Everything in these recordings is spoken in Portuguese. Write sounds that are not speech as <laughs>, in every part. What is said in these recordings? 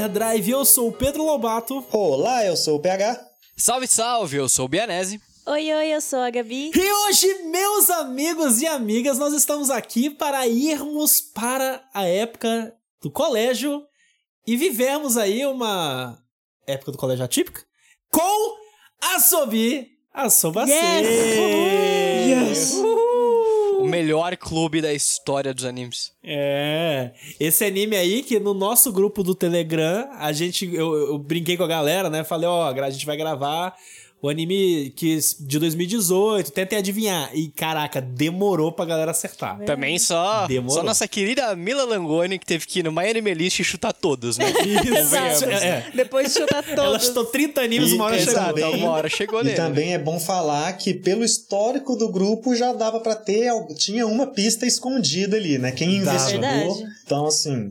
Overdrive. Eu sou o Pedro Lobato. Olá, eu sou o PH. Salve, salve, eu sou o Bianese. Oi, oi, eu sou a Gabi. E hoje, meus amigos e amigas, nós estamos aqui para irmos para a época do colégio e vivermos aí uma época do colégio atípica com a Sobi, a Sobacê. Yes! O melhor clube da história dos animes. É, esse anime aí que no nosso grupo do Telegram, a gente, eu, eu brinquei com a galera, né? Falei, ó, a gente vai gravar o anime que, de 2018, tentem adivinhar. E caraca, demorou pra galera acertar. Também só, Demorou. só nossa querida Mila Langoni que teve que ir no My Anime List e chutar todos, né? <laughs> Exato. É, é. Depois de chutar Ela todos. chutou 30 animes, E- uma hora chegou. exato. Então, uma hora chegou E nele. também é bom falar que pelo histórico do grupo já dava pra ter, tinha uma pista escondida ali, né? Quem investigou. Então, assim,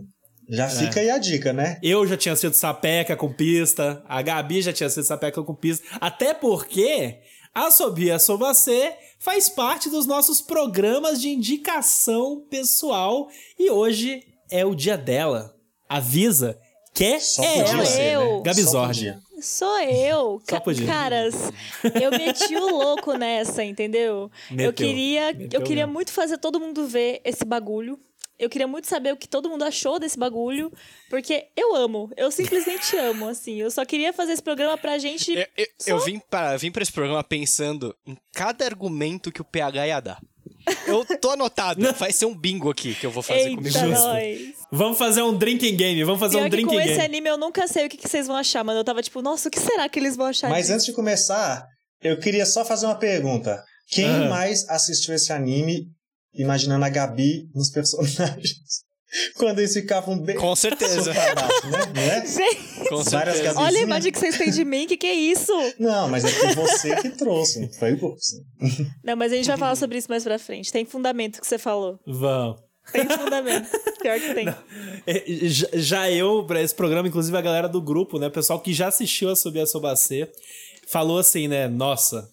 já fica aí a dica, né? Eu já tinha sido sapeca com pista, a Gabi já tinha sido sapeca com pista, até porque a Sobia Sobacê faz parte dos nossos programas de indicação pessoal e hoje é o dia dela. Avisa que Só é podia ela. ser, né? Eu. Gabi Só Zordi. Sou eu. Só podia. Caras, eu meti o louco nessa, entendeu? Meteu. Eu queria, Meteu eu queria mesmo. muito fazer todo mundo ver esse bagulho. Eu queria muito saber o que todo mundo achou desse bagulho, porque eu amo, eu simplesmente <laughs> amo, assim. Eu só queria fazer esse programa pra gente. Eu, eu- eu vim, pra, vim pra esse programa pensando em cada argumento que o PH ia dar. Eu tô anotado. Vai ser um bingo aqui que eu vou fazer comigo Eita, mesmo. nós. Vamos fazer um drinking game, vamos fazer Pior um que drinking com game. esse anime eu nunca sei o que, que vocês vão achar, mano. Eu tava tipo, nossa, o que será que eles vão achar Mas disso? antes de começar, eu queria só fazer uma pergunta. Quem Ah. mais assistiu esse anime imaginando a Gabi nos personagens? <laughs> Quando eles ficavam bem. Com certeza. né? Não é? <laughs> Gente, Com Várias certeza. Olha a imagem que vocês têm de mim, que que é isso? Não, mas é que você que trouxe. não Foi você. <laughs> Não, mas a gente vai falar sobre isso mais pra frente. Tem fundamento que você falou. Vamos. Tem fundamento. Pior que tem. É, Já, já eu, pra esse programa, inclusive a galera do grupo, né? O pessoal que já assistiu a Subir a Sobacê, falou assim, né? Nossa,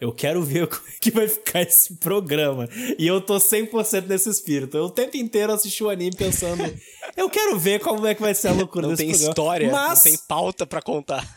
eu quero ver <laughs> como é que vai ficar esse programa. E eu tô 100% nesse espírito. Eu o tempo inteiro assisti o anime pensando, <laughs> eu quero ver como é que vai ser a loucura Não desse tem programa. história, Mas não tem pauta pra contar.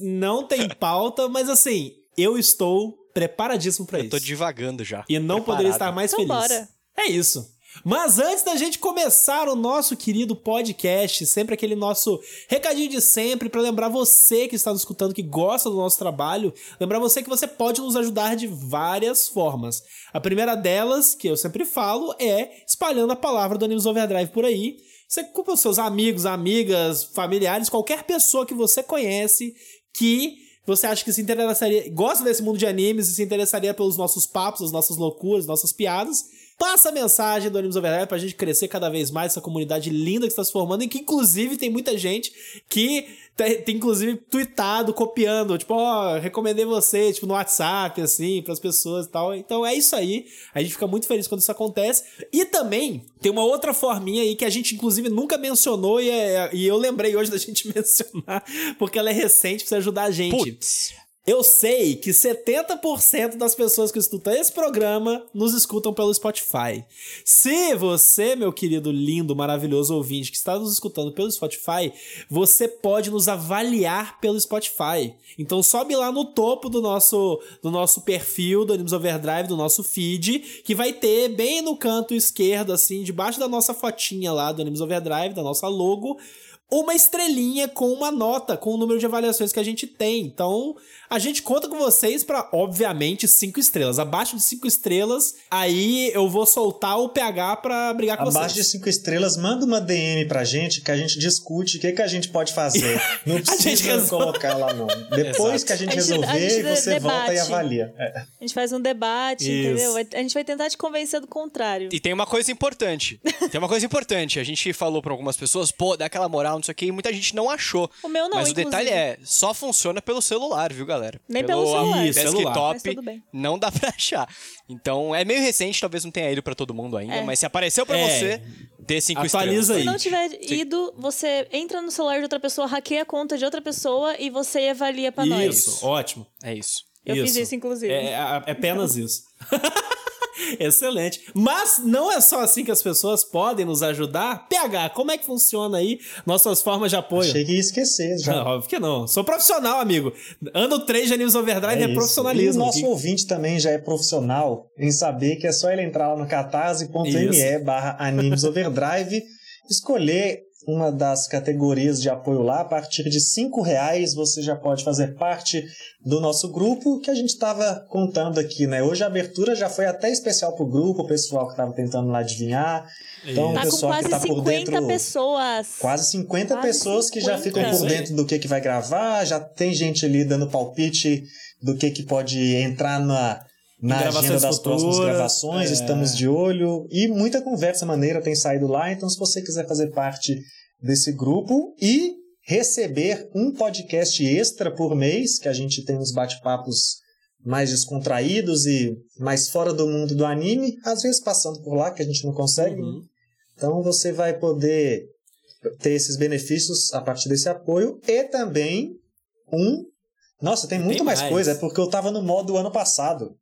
não tem pauta, mas assim, eu estou preparadíssimo pra Eu isso. tô divagando já. E não Preparado. poderia estar mais Então feliz. bora. É isso. Mas antes da gente começar o nosso querido podcast, sempre aquele nosso recadinho de sempre para lembrar você que está nos escutando, que gosta do nosso trabalho, lembrar você que você pode nos ajudar de várias formas. A primeira delas, que eu sempre falo, é espalhando a palavra do Animes Overdrive por aí. Você culpa os seus amigos, amigas, familiares, qualquer pessoa que você conhece que você acha que se interessaria, gosta desse mundo de animes e se interessaria pelos nossos papos, as nossas loucuras, nossas piadas, passa a mensagem do Animes Overdrive pra gente crescer cada vez mais essa comunidade linda que está se formando e que inclusive tem muita gente que tem, tem inclusive tweetado, copiando, tipo, ó, recomendei você, tipo, no WhatsApp, assim, pras pessoas e tal. Então é isso aí. A gente fica muito feliz quando isso acontece. E também tem uma outra forminha aí que a gente, inclusive, nunca mencionou e, é- e eu lembrei hoje da gente <laughs> mencionar, porque ela é recente, precisa ajudar a gente. Putz. Eu sei que 70% das pessoas que escutam esse programa nos escutam pelo Spotify. Se você, meu querido, lindo, maravilhoso ouvinte que está nos escutando pelo Spotify, você pode nos avaliar pelo Spotify. Então sobe lá no topo do nosso, do nosso perfil do Animes Overdrive, do nosso feed, que vai ter bem no canto esquerdo, assim, debaixo da nossa fotinha lá do Animes Overdrive, da nossa logo, uma estrelinha com uma nota, com o número de avaliações que a gente tem. Então, a gente conta com vocês para, obviamente, cinco estrelas. Abaixo de cinco estrelas, aí eu vou soltar o PH pra brigar com Abaixo de vocês. cinco estrelas, manda uma DM pra gente que a gente discute o que, que a gente pode fazer. <laughs> Não precisa colocar lá, não. <laughs> Depois Exato. que a gente A gente- resolver, a gente você volta e debate. avalia. É. A gente faz um debate, Isso. entendeu? A gente vai tentar te convencer do contrário. E tem uma coisa importante. <laughs> Tem uma coisa importante. A gente falou pra algumas pessoas, pô, dá aquela moral, não sei o que, e muita gente não achou. O meu não, Mas o inclusive. detalhe é, só funciona pelo celular, viu, galera? Nem pelo celular. Isso, celular. desktop, Mas tudo bem. não dá pra achar. Então, é meio recente, talvez não tenha ido pra todo mundo ainda, É. mas se apareceu pra É. você, dê cinco Atualiza estrelas. aí. Se não tiver ido, você entra no celular de outra pessoa, hackeia a conta de outra pessoa e você avalia pra nós. Isso, ótimo. É isso. Eu fiz isso, inclusive. É, é- é apenas isso. <laughs> <laughs> Excelente. Mas não é só assim que as pessoas podem nos ajudar. PH, como é que funciona aí nossas formas de apoio? Achei que ia esquecer já. Não, <laughs> óbvio que não. Sou profissional, amigo. Ano 3 de Animes Overdrive é, isso. profissionalismo. E o nosso ouvinte também já é profissional em saber que é só ele entrar lá no catarse.me barra Animes Overdrive, escolher uma das categorias de apoio lá. A partir de cinco reais você já pode fazer parte do nosso grupo que a gente estava contando aqui, né? Hoje a abertura já foi até especial pro grupo, o pessoal que estava tentando lá adivinhar. Então, Tá o com pessoal quase que tá por 50 dentro. pessoas. Quase 50 Quase pessoas que já 50. ficam por dentro do que, que vai gravar, já tem gente ali dando palpite do que, que pode entrar na, na agenda das próximas futuras, gravações, é. estamos de olho. E muita conversa maneira tem saído lá, então se você quiser fazer parte desse grupo e receber um podcast extra por mês, que a gente tem uns bate-papos mais descontraídos e mais fora do mundo do anime, às vezes passando por lá, que a gente não consegue. Uhum. Então você vai poder ter esses benefícios a partir desse apoio e também um. Nossa, tem muito Tem mais, mais. coisa, é porque eu tava no modo ano passado.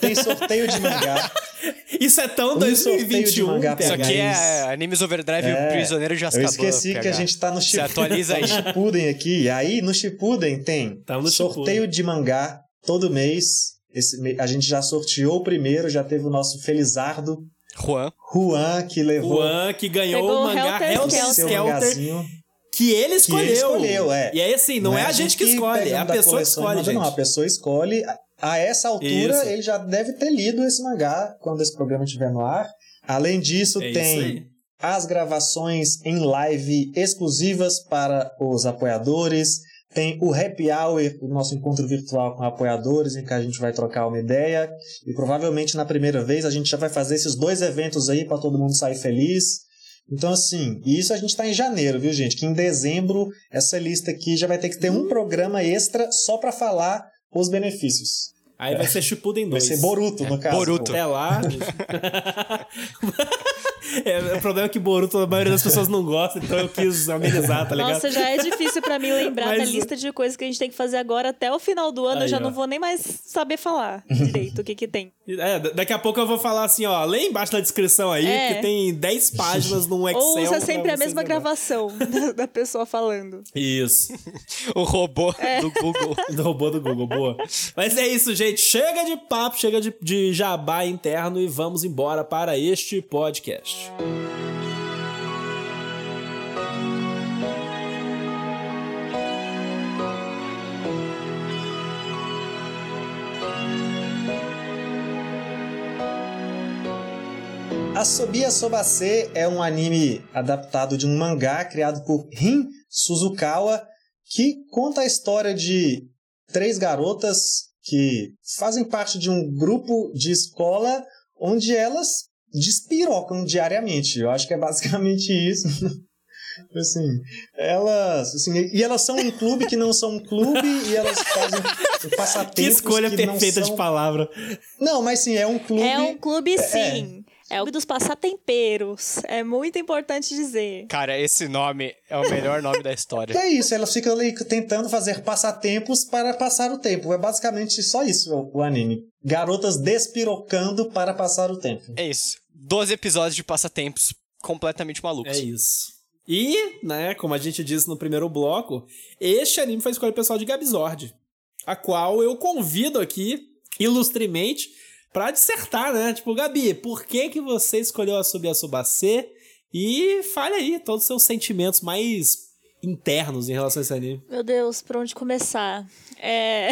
Tem sorteio de mangá. <laughs> Isso é tão Um sorteio de 2021. mangá Isso aqui é Animes Overdrive É, Prisioneiro de Eu Azkaban. esqueci que PH. a gente tá no Se Shippuden. atualiza aí. no Shippuden aqui. E aí, no Shippuden tem Tamo no sorteio de mangá todo mês. Esse, a gente já sorteou o primeiro, já teve o nosso Felizardo, Juan. Juan, que levou Juan que ganhou o o mangá Helter Helter Skelter. seu Skelter, mangazinho. que ele escolheu. escolheu, é. E aí, assim, não, é a gente que escolhe, é a pessoa que e escolhe, manda, gente. Não, a pessoa escolhe. A essa altura, Isso. ele já deve ter lido esse mangá quando esse programa estiver no ar. Além disso, É tem as gravações em live exclusivas para os apoiadores. Tem o Happy Hour, o nosso encontro virtual com apoiadores, em que a gente vai trocar uma ideia. E provavelmente na primeira vez a gente já vai fazer esses dois eventos aí para todo mundo sair feliz. Então, assim, isso a gente tá em janeiro, viu, gente? Que em dezembro, essa lista aqui já vai ter que ter um programa extra só para falar os benefícios. Aí vai ser Shippuden 2. Vai ser Boruto, no caso. Boruto. pô. Até lá. <laughs> <laughs> é, o problema é que Boruto a maioria das pessoas não gosta, então eu quis amenizar, tá ligado? Nossa, já é difícil pra mim lembrar Mas- da lista de coisas que a gente tem que fazer agora até o final do ano. Aí, eu já ó. não vou nem mais saber falar direito o que que tem. <laughs> É, da- daqui a pouco eu vou falar assim, ó, lê embaixo da descrição aí, É. que tem 10 páginas num Excel. Ou usa sempre a mesma lembrar. gravação <laughs> da, da pessoa falando. Isso. <laughs> O robô É. do Google. Do robô do Google, boa. Mas é isso, gente. Chega de papo, chega de, de jabá interno e vamos embora para este podcast. Asobi Asobase é um anime adaptado de um mangá criado por Rin Suzukawa, que conta a história de três garotas que fazem parte de um grupo de escola onde elas despirocam diariamente. Eu acho que é basicamente <laughs> isso. Assim, elas, assim, e elas são um clube que não são um clube e elas fazem passatempos <laughs> Que escolha que perfeita não são... de palavra. Não, mas sim, é um clube. É um clube, sim. É o clube dos passatemperos. É muito importante dizer. Cara, esse nome é o melhor nome da história. <laughs> É isso, elas ficam ali tentando fazer passatempos para passar o tempo. É basicamente só isso o, o anime. Garotas despirocando para passar o tempo. É isso. 12 episódios de passatempos completamente malucos. É isso. E, né, como a gente disse no primeiro bloco, este anime foi escolha pessoal de Gabzord, a qual eu convido aqui, ilustremente, pra dissertar, né? Tipo, Gabi, por que que você escolheu a Subiasubacê? E fale aí todos os seus sentimentos mais internos em relação a esse anime. Meu Deus, por onde começar? É...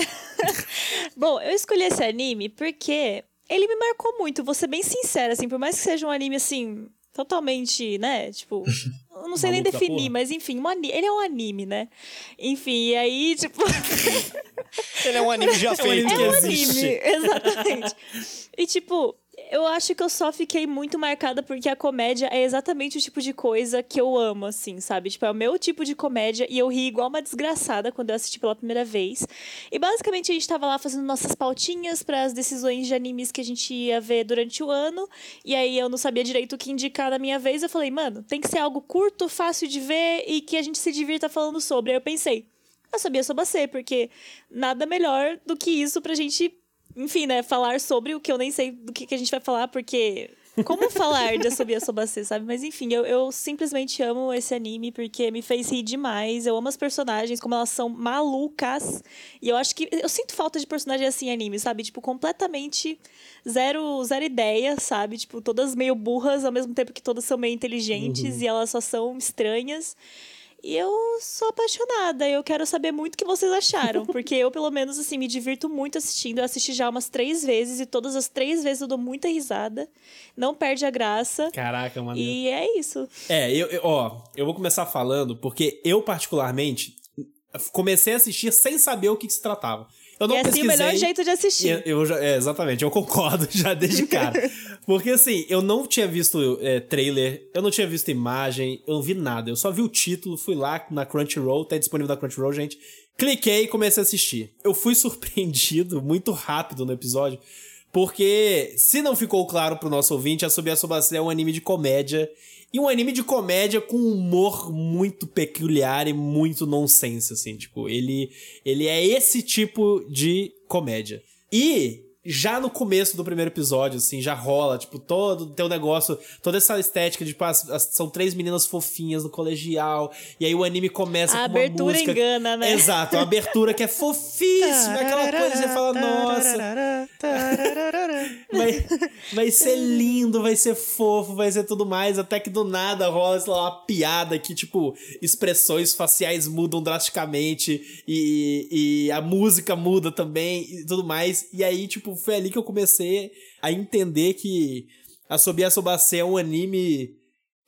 <laughs> Bom, eu escolhi esse anime porque ele me marcou muito, vou ser bem sincera, assim, por mais que seja um anime, assim, totalmente, né, tipo... <laughs> Eu não sei nem definir, porra. mas enfim, um ani- ele é um anime, né? Enfim, e aí, tipo... Ele é um anime já feito. anime É um existe. anime, exatamente. E tipo, eu acho que eu só fiquei muito marcada porque a comédia é exatamente o tipo de coisa que eu amo, assim, sabe? Tipo, é o meu tipo de comédia e eu ri igual uma desgraçada quando eu assisti pela primeira vez. E basicamente a gente tava lá fazendo nossas pautinhas para as decisões de animes que a gente ia ver durante o ano. E aí eu não sabia direito o que indicar na minha vez. Eu falei, mano, tem que ser algo curto, fácil de ver e que a gente se divirta falando sobre. Aí eu pensei, eu sabia sobre você, porque nada melhor do que isso pra gente enfim, né, falar sobre o que eu nem sei do que, que a gente vai falar, porque como falar de Asobia Sobacê, sabe? Mas enfim, eu, eu simplesmente amo esse anime porque me fez rir demais. Eu amo as personagens, como elas são malucas. E eu acho que. Eu sinto falta de personagem assim em anime, sabe? Tipo, completamente zero, zero ideia, sabe? Tipo, todas meio burras, ao mesmo tempo que todas são meio inteligentes uhum. e elas só são estranhas. E eu sou apaixonada. Eu quero saber muito o que vocês acharam. <laughs> Porque eu, pelo menos, assim, me divirto muito assistindo. Eu assisti já umas três vezes e todas as três vezes eu dou muita risada. Não perde a graça. Caraca, mano. E é isso. É, eu, eu, ó, eu vou começar falando porque eu, particularmente, comecei a assistir sem saber o que, que se tratava. Eu não e pesquisei. assim, o melhor jeito de assistir. Eu, eu é, exatamente, eu concordo <laughs> já desde cara. <laughs> Porque assim, eu não tinha visto é, trailer, eu não tinha visto imagem, eu não vi nada. Eu só vi o título, fui lá na Crunchyroll, tá disponível na Crunchyroll, gente. Cliquei e comecei a assistir. Eu fui <laughs> surpreendido muito rápido no episódio, porque se não ficou claro pro nosso ouvinte, a Subia Subacê é um anime de comédia e um anime de comédia com humor muito peculiar e muito nonsense, assim. Tipo, ele, ele é esse tipo de comédia. E já no começo do primeiro episódio, assim, já rola, tipo, todo o teu negócio, toda essa estética de, tipo, as, as, são três meninas fofinhas no colegial, e aí o anime começa a com uma abertura música... engana, né? Exato, a abertura que é fofíssima, aquela coisa, você fala, nossa... <laughs> vai, vai ser lindo, vai ser fofo, vai ser tudo mais, até que do nada rola, sei lá, uma piada que, tipo, expressões faciais mudam drasticamente, e, e a música muda também, e tudo mais, e aí, tipo, foi ali que eu comecei a entender que a Sobia Sobacê é um anime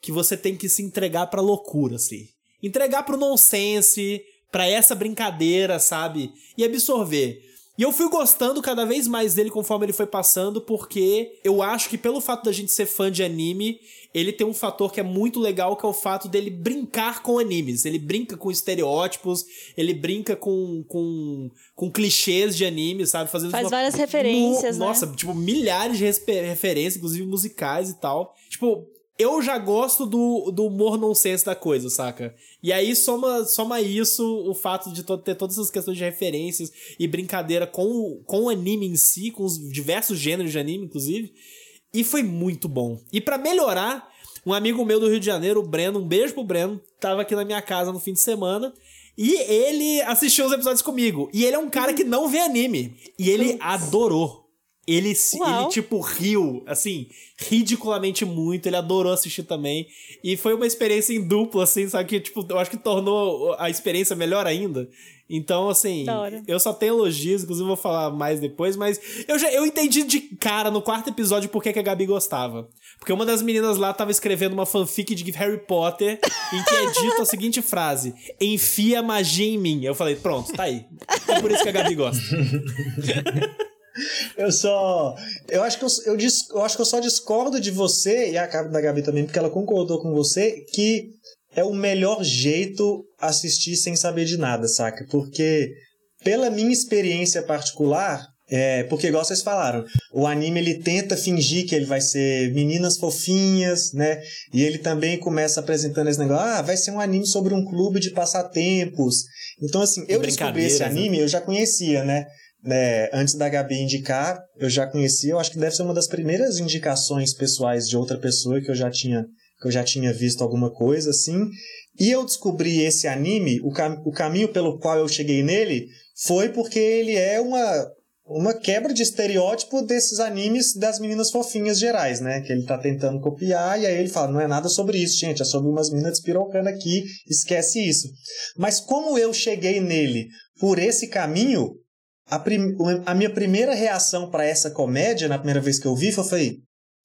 que você tem que se entregar pra loucura, assim. Entregar pro nonsense, pra essa brincadeira, sabe? E absorver. E eu fui gostando cada vez mais dele conforme ele foi passando, porque eu acho que pelo fato da gente ser fã de anime, ele tem um fator que é muito legal, que é o fato dele brincar com animes. Ele brinca com estereótipos, ele brinca com, com, com clichês de anime, sabe? Fazendo Faz uma... várias referências, no... né? Nossa, tipo, milhares de referências, inclusive musicais e tal. Tipo, eu já gosto do, do humor nonsense da coisa, saca? E aí soma, soma isso o fato de ter todas essas questões de referências e brincadeira com, com o anime em si, com os diversos gêneros de anime, inclusive. E foi muito bom. E para melhorar, um amigo meu do Rio de Janeiro, o Breno, um beijo pro Breno, tava aqui na minha casa no fim de semana. E ele assistiu os episódios comigo. E ele é um cara que não vê anime. E ele adorou. Ele, ele, tipo, riu, assim, ridiculamente muito. Ele adorou assistir também. E foi uma experiência em duplo, assim, sabe? Que, tipo, eu acho que tornou a experiência melhor ainda. Então, assim, eu só tenho elogios, inclusive vou falar mais depois, mas eu já eu entendi de cara no quarto episódio por que, a Gabi gostava. Porque uma das meninas lá tava escrevendo uma fanfic de Harry Potter em que é dito a seguinte frase: enfia magia em mim. Eu falei, pronto, tá aí. É por isso que a Gabi gosta. <laughs> Eu só. Eu acho que eu, eu, eu, acho que eu só discordo de você, e a da Gabi também, porque ela concordou com você, que é o melhor jeito assistir sem saber de nada, saca? Porque, pela minha experiência particular, é, porque igual vocês falaram, o anime ele tenta fingir que ele vai ser meninas fofinhas, né? E ele também começa apresentando esse negócio, ah, vai ser um anime sobre um clube de passatempos. Então, assim, eu descobri esse né? anime, né? eu já conhecia, né? Né, antes da Gabi indicar, eu já conhecia, eu acho que deve ser uma das primeiras indicações pessoais de outra pessoa que eu já tinha, que eu já tinha visto alguma coisa assim. E eu descobri esse anime, o, cam o caminho pelo qual eu cheguei nele foi porque ele é uma, uma quebra de estereótipo desses animes das meninas fofinhas gerais, né? Que ele tá tentando copiar e aí ele fala, não é nada sobre isso, gente, é sobre umas meninas despirocando aqui, esquece isso. Mas como eu cheguei nele por esse caminho, a, prim, a minha primeira reação para essa comédia, na primeira vez que eu vi, foi,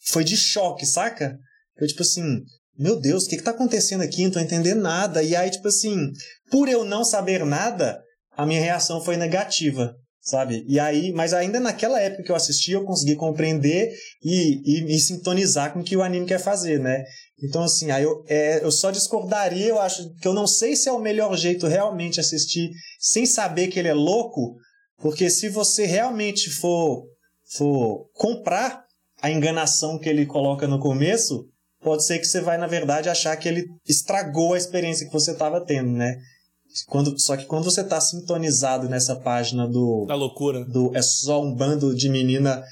foi de choque, saca? Foi tipo assim, meu Deus, o que, que tá acontecendo aqui? Não tô entendendo nada. E aí, tipo assim, por eu não saber nada, a minha reação foi negativa, sabe? E aí, mas ainda naquela época que eu assisti, eu consegui compreender e, e, e sintonizar com o que o anime quer fazer, né? Então, assim, aí eu, é, eu só discordaria, eu acho que eu não sei se é o melhor jeito realmente assistir sem saber que ele é louco, porque se você realmente for, for comprar a enganação que ele coloca no começo, pode ser que você vai, na verdade, achar que ele estragou a experiência que você estava tendo, né? Quando, só que quando você tá sintonizado nessa página do, Da loucura. do é só um bando de menina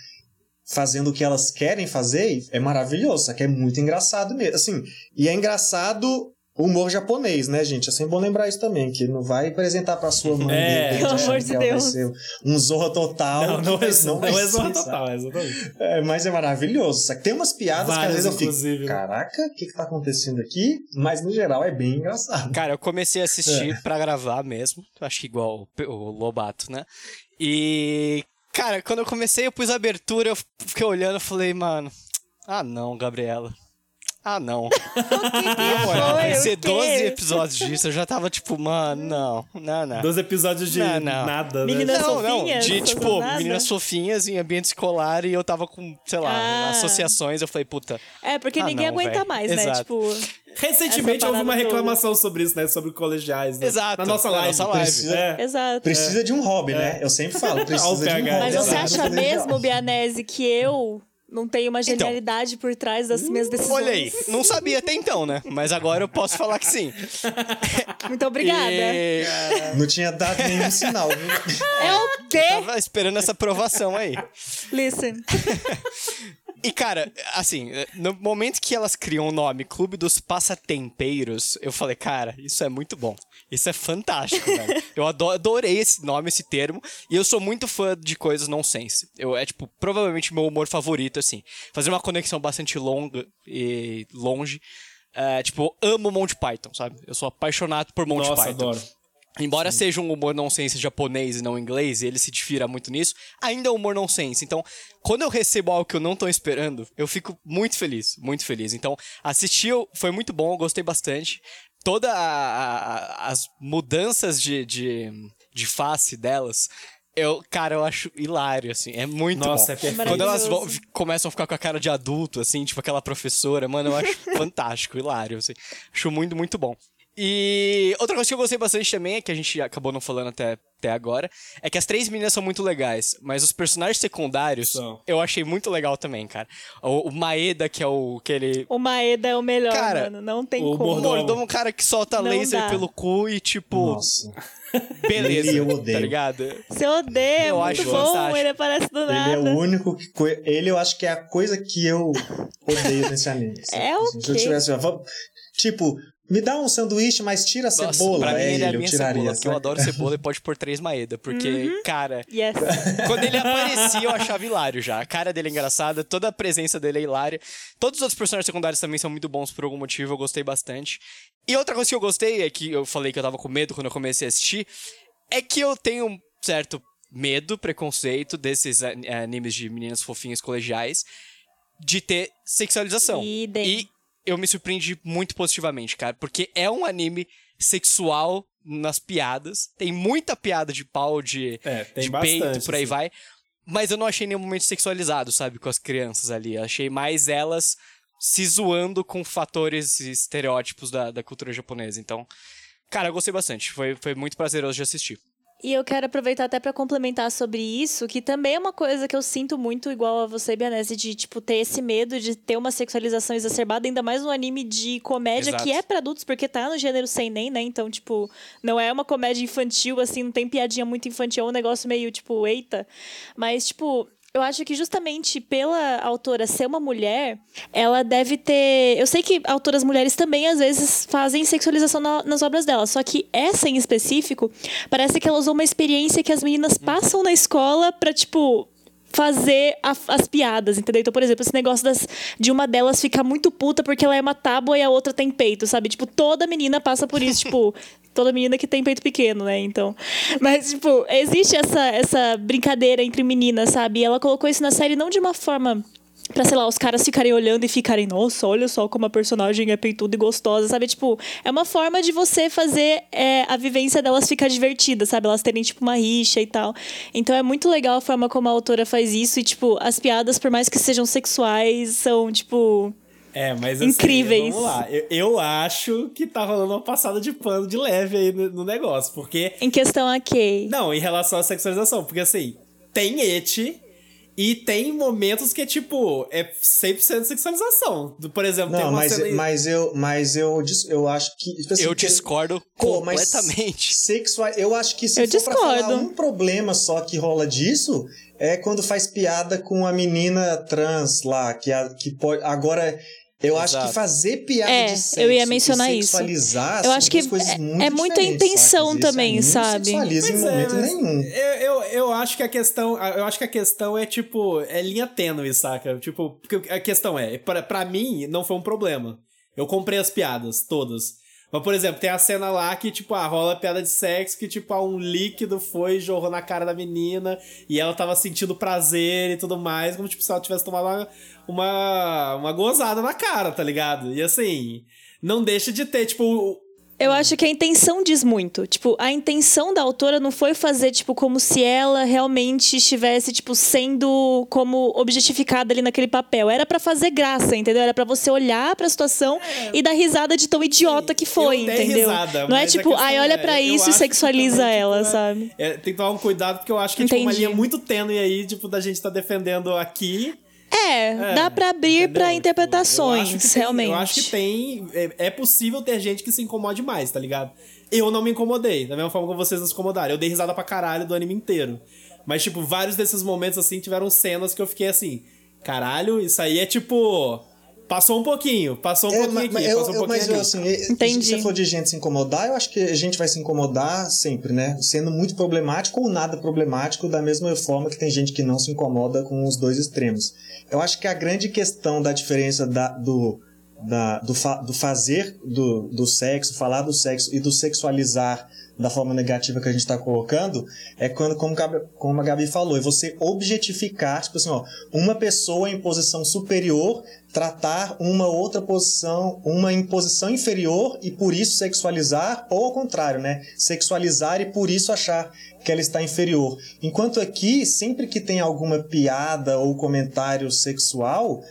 fazendo o que elas querem fazer, é maravilhoso, só que é muito engraçado mesmo. Assim, e é engraçado humor japonês, né, gente? É sempre bom lembrar isso também, que não vai apresentar pra sua mãe É. Pelo amor de que ela vai Deus. ser um zorra total. Não, não é, não vai é sabe? total, exatamente. É, mas é maravilhoso. Só que tem umas piadas que às Várias, vezes eu fico, inclusive, né? caraca, o que que tá acontecendo aqui? Mas no geral é bem engraçado. Cara, eu comecei a assistir pra gravar mesmo. Acho que igual o Lobato, né? E. Cara, quando eu comecei, eu pus a abertura, eu fiquei olhando e falei, mano. Ah não, Gabriela. Ah não. Na moral, Foi, vai o ser quê? 12 episódios disso. Eu já tava tipo, mano, não, não, não. Dois episódios de Não, não. nada, né? Meninas Não, não, fofinhas, de coisa tipo, nada. meninas fofinhas em ambiente escolar e eu tava com, sei lá, Ah. associações. Eu falei, puta, É, porque Ah, ninguém não, aguenta mais, né? Exato. Tipo, Recentemente Essa houve uma reclamação sobre isso, né? Sobre colegiais. Né? Exato, Na nossa na live. nossa live. Precisa- É. exato. Precisa de um hobby, né? Eu sempre falo, <laughs> precisa o de um PH. hobby. Mas Exato. você acha mesmo. Bianese, que eu não tenho uma Então. genialidade por trás das minhas decisões? olha aí. Não sabia até então, né? Mas agora eu posso falar que sim. <laughs> Muito obrigada. E... Não tinha dado nenhum sinal, viu? É o quê? Tava esperando essa aprovação aí. Listen. <laughs> E, cara, assim, no momento que elas criam o nome Clube dos Passatempeiros, eu falei, cara, isso é muito bom. Isso é fantástico, velho. <laughs> Eu ado- adorei esse nome, esse termo. E eu sou muito fã de coisas nonsense. Eu, é, tipo, provavelmente meu humor favorito, assim. Fazer uma conexão bastante longa e longe. É, tipo, eu amo Monty Python, sabe? Eu sou apaixonado por Monty Nossa, Python. adoro. Embora seja um humor nonsense japonês e não inglês, e ele se difira muito nisso, ainda é um humor nonsense. Então, quando eu recebo algo que eu não tô esperando, eu fico muito feliz, muito feliz. Então, assistir foi muito bom, eu gostei bastante. Toda a- a- as mudanças de, de, de face delas, eu, cara, eu acho hilário, assim, é muito Nossa, bom. é perfeito. Quando elas vão- começam a ficar com a cara de adulto, assim, tipo aquela professora, mano, eu acho <laughs> fantástico, hilário, assim. Acho muito, muito bom. E outra coisa que eu gostei bastante também, é que a gente acabou não falando até, até agora, é que as três meninas são muito legais, mas os personagens secundários São. eu achei muito legal também, cara. O, o Maeda, que é o que ele. O Maeda é o melhor, Cara, mano. Não tem o como. O mordomo. mordomo, um cara que solta Não laser dá. pelo cu e, tipo, Nossa. beleza. Ele eu odeio. Tá ligado? Você odeia, é Eu muito acho bom. fantástico. Ele aparece do Ele nada. é o único que. co- Ele eu acho que é a coisa que eu odeio nesse anime. sabe? É o Assim, Se eu tivesse. Tipo, me dá um sanduíche, mas tira a Nossa, cebola. pra mim é ele é a minha tiraria. cebola, porque eu adoro cebola e <laughs> pode pôr três Maeda, porque, Uhum. cara, Yes. Quando ele aparecia, eu achava hilário já. A cara dele é engraçada, toda a presença dele é hilária. Todos os outros personagens secundários também são muito bons por algum motivo, eu gostei bastante. E outra coisa que eu gostei, é que eu falei que eu tava com medo quando eu comecei a assistir, é que eu tenho um certo medo, preconceito desses a- animes de meninas fofinhas colegiais de ter sexualização. Idem. E eu me surpreendi muito positivamente, cara, porque é um anime sexual nas piadas. Tem muita piada de pau, de, É, de bastante, peito, por aí assim. vai. Mas eu não achei nenhum momento sexualizado, sabe, com as crianças ali. Eu achei mais elas se zoando com fatores e estereótipos da, da cultura japonesa. Então, cara, eu gostei bastante. Foi, foi muito prazeroso de assistir. E eu quero aproveitar até pra complementar sobre isso, que também é uma coisa que eu sinto muito igual a você, Bianese, de tipo ter esse medo de ter uma sexualização exacerbada, ainda mais um anime de comédia Exato. que é pra adultos, porque tá no gênero sem nem, né? Então, tipo, não é uma comédia infantil assim, não tem piadinha muito infantil, é um negócio meio tipo, eita. Mas tipo, eu acho que justamente pela autora ser uma mulher, ela deve ter. Eu sei que autoras mulheres também às vezes fazem sexualização na- nas obras dela, só que essa em específico parece que ela usou uma experiência que as meninas passam na escola pra, tipo. Fazer a- as piadas, entendeu? Então, por exemplo, esse negócio das, de uma delas ficar muito puta porque ela é uma tábua e a outra tem peito, sabe? Tipo, toda menina passa por isso, tipo, <laughs> toda menina que tem peito pequeno, né? Então. Mas, tipo, existe essa, essa brincadeira entre meninas, sabe? E ela colocou isso na série não de uma forma. Pra, sei lá, os caras ficarem olhando e ficarem, nossa, olha só como a personagem é peituda e gostosa, sabe? Tipo, é uma forma de você fazer é, a vivência delas ficar divertida, sabe? Elas terem, tipo, uma rixa e tal. Então é muito legal a forma como a autora faz isso e, tipo, as piadas, por mais que sejam sexuais, são, tipo. É, mas assim, Incríveis. Vamos lá. Eu, eu acho que tá rolando uma passada de pano de leve aí no, no negócio. Porque. Em questão a quê? Não, em relação à sexualização. Porque assim, tem eti E tem momentos que é tipo, é 100% sexualização. Por exemplo, não, tem uma mas, cena. mas eu, mas eu, eu acho que. Tipo assim, eu que- discordo Pô, mas completamente. Sexual, eu acho que se Eu for pra falar discordo. um problema só que rola disso, é quando faz piada com a menina trans lá, que, a, que pode. Agora, eu acho Exato. que fazer piada É, de sexo eu ia mencionar e isso. sexualizar Eu são acho que é- muito é muita intenção sabe? Isso também, aí não sabe? sexualiza em Pois é, momento mas nenhum. Eu, eu, eu acho que a questão. Eu acho que a questão é, tipo, é linha tênue, saca? Tipo, porque a questão é, pra mim, não foi um problema. Eu comprei as piadas, todas. Mas, por exemplo, tem a cena lá que, tipo, ah, rola piada de sexo que, tipo, ah, um líquido foi e jorrou na cara da menina e ela tava sentindo prazer e tudo mais, como, tipo, se ela tivesse tomado uma, uma, uma gozada na cara, tá ligado? E assim, não deixa de ter, tipo, Eu acho que a intenção diz muito. Tipo, a intenção da autora não foi fazer, tipo, como se ela realmente estivesse, tipo, sendo como objetificada ali naquele papel. Era pra fazer graça, entendeu? Era pra você olhar pra situação e dar risada de tão idiota que foi, entendeu? risada, não é a tipo, ai, olha é, pra eu isso e sexualiza também, tipo, ela, é- sabe? É, tem que tomar um cuidado, porque eu acho que é tipo, uma linha muito tênue aí, tipo, da gente tá defendendo aqui. É, É, dá pra abrir Tipo, interpretações, eu tem- realmente. Eu acho que tem. É, é possível ter gente que se incomode mais, tá ligado? Eu não me incomodei, da mesma forma que vocês não se incomodaram. Eu dei risada pra caralho do anime inteiro. Mas, tipo, vários desses momentos, assim, tiveram cenas que eu fiquei assim. Caralho, isso aí é tipo. Passou um pouquinho, passou um É, pouquinho mas, aqui, eu, passou um pouquinho mas ali. assim, Entendi. se você for de gente se incomodar, eu acho que a gente vai se incomodar sempre, né? Sendo muito problemático ou nada problemático, da mesma forma que tem gente que não se incomoda com os dois extremos. Eu acho que a grande questão da diferença da- do, da- do, fa- do fazer do, do sexo, falar do sexo e do sexualizar da forma negativa que a gente está colocando, é quando, como, Gabi- como a Gabi falou, é você objetificar, tipo assim, ó, uma pessoa em posição superior tratar uma outra posição, uma em posição inferior e por isso sexualizar, ou ao contrário, né? Sexualizar e por isso achar que ela está inferior. Enquanto aqui, sempre que tem alguma piada ou comentário sexual,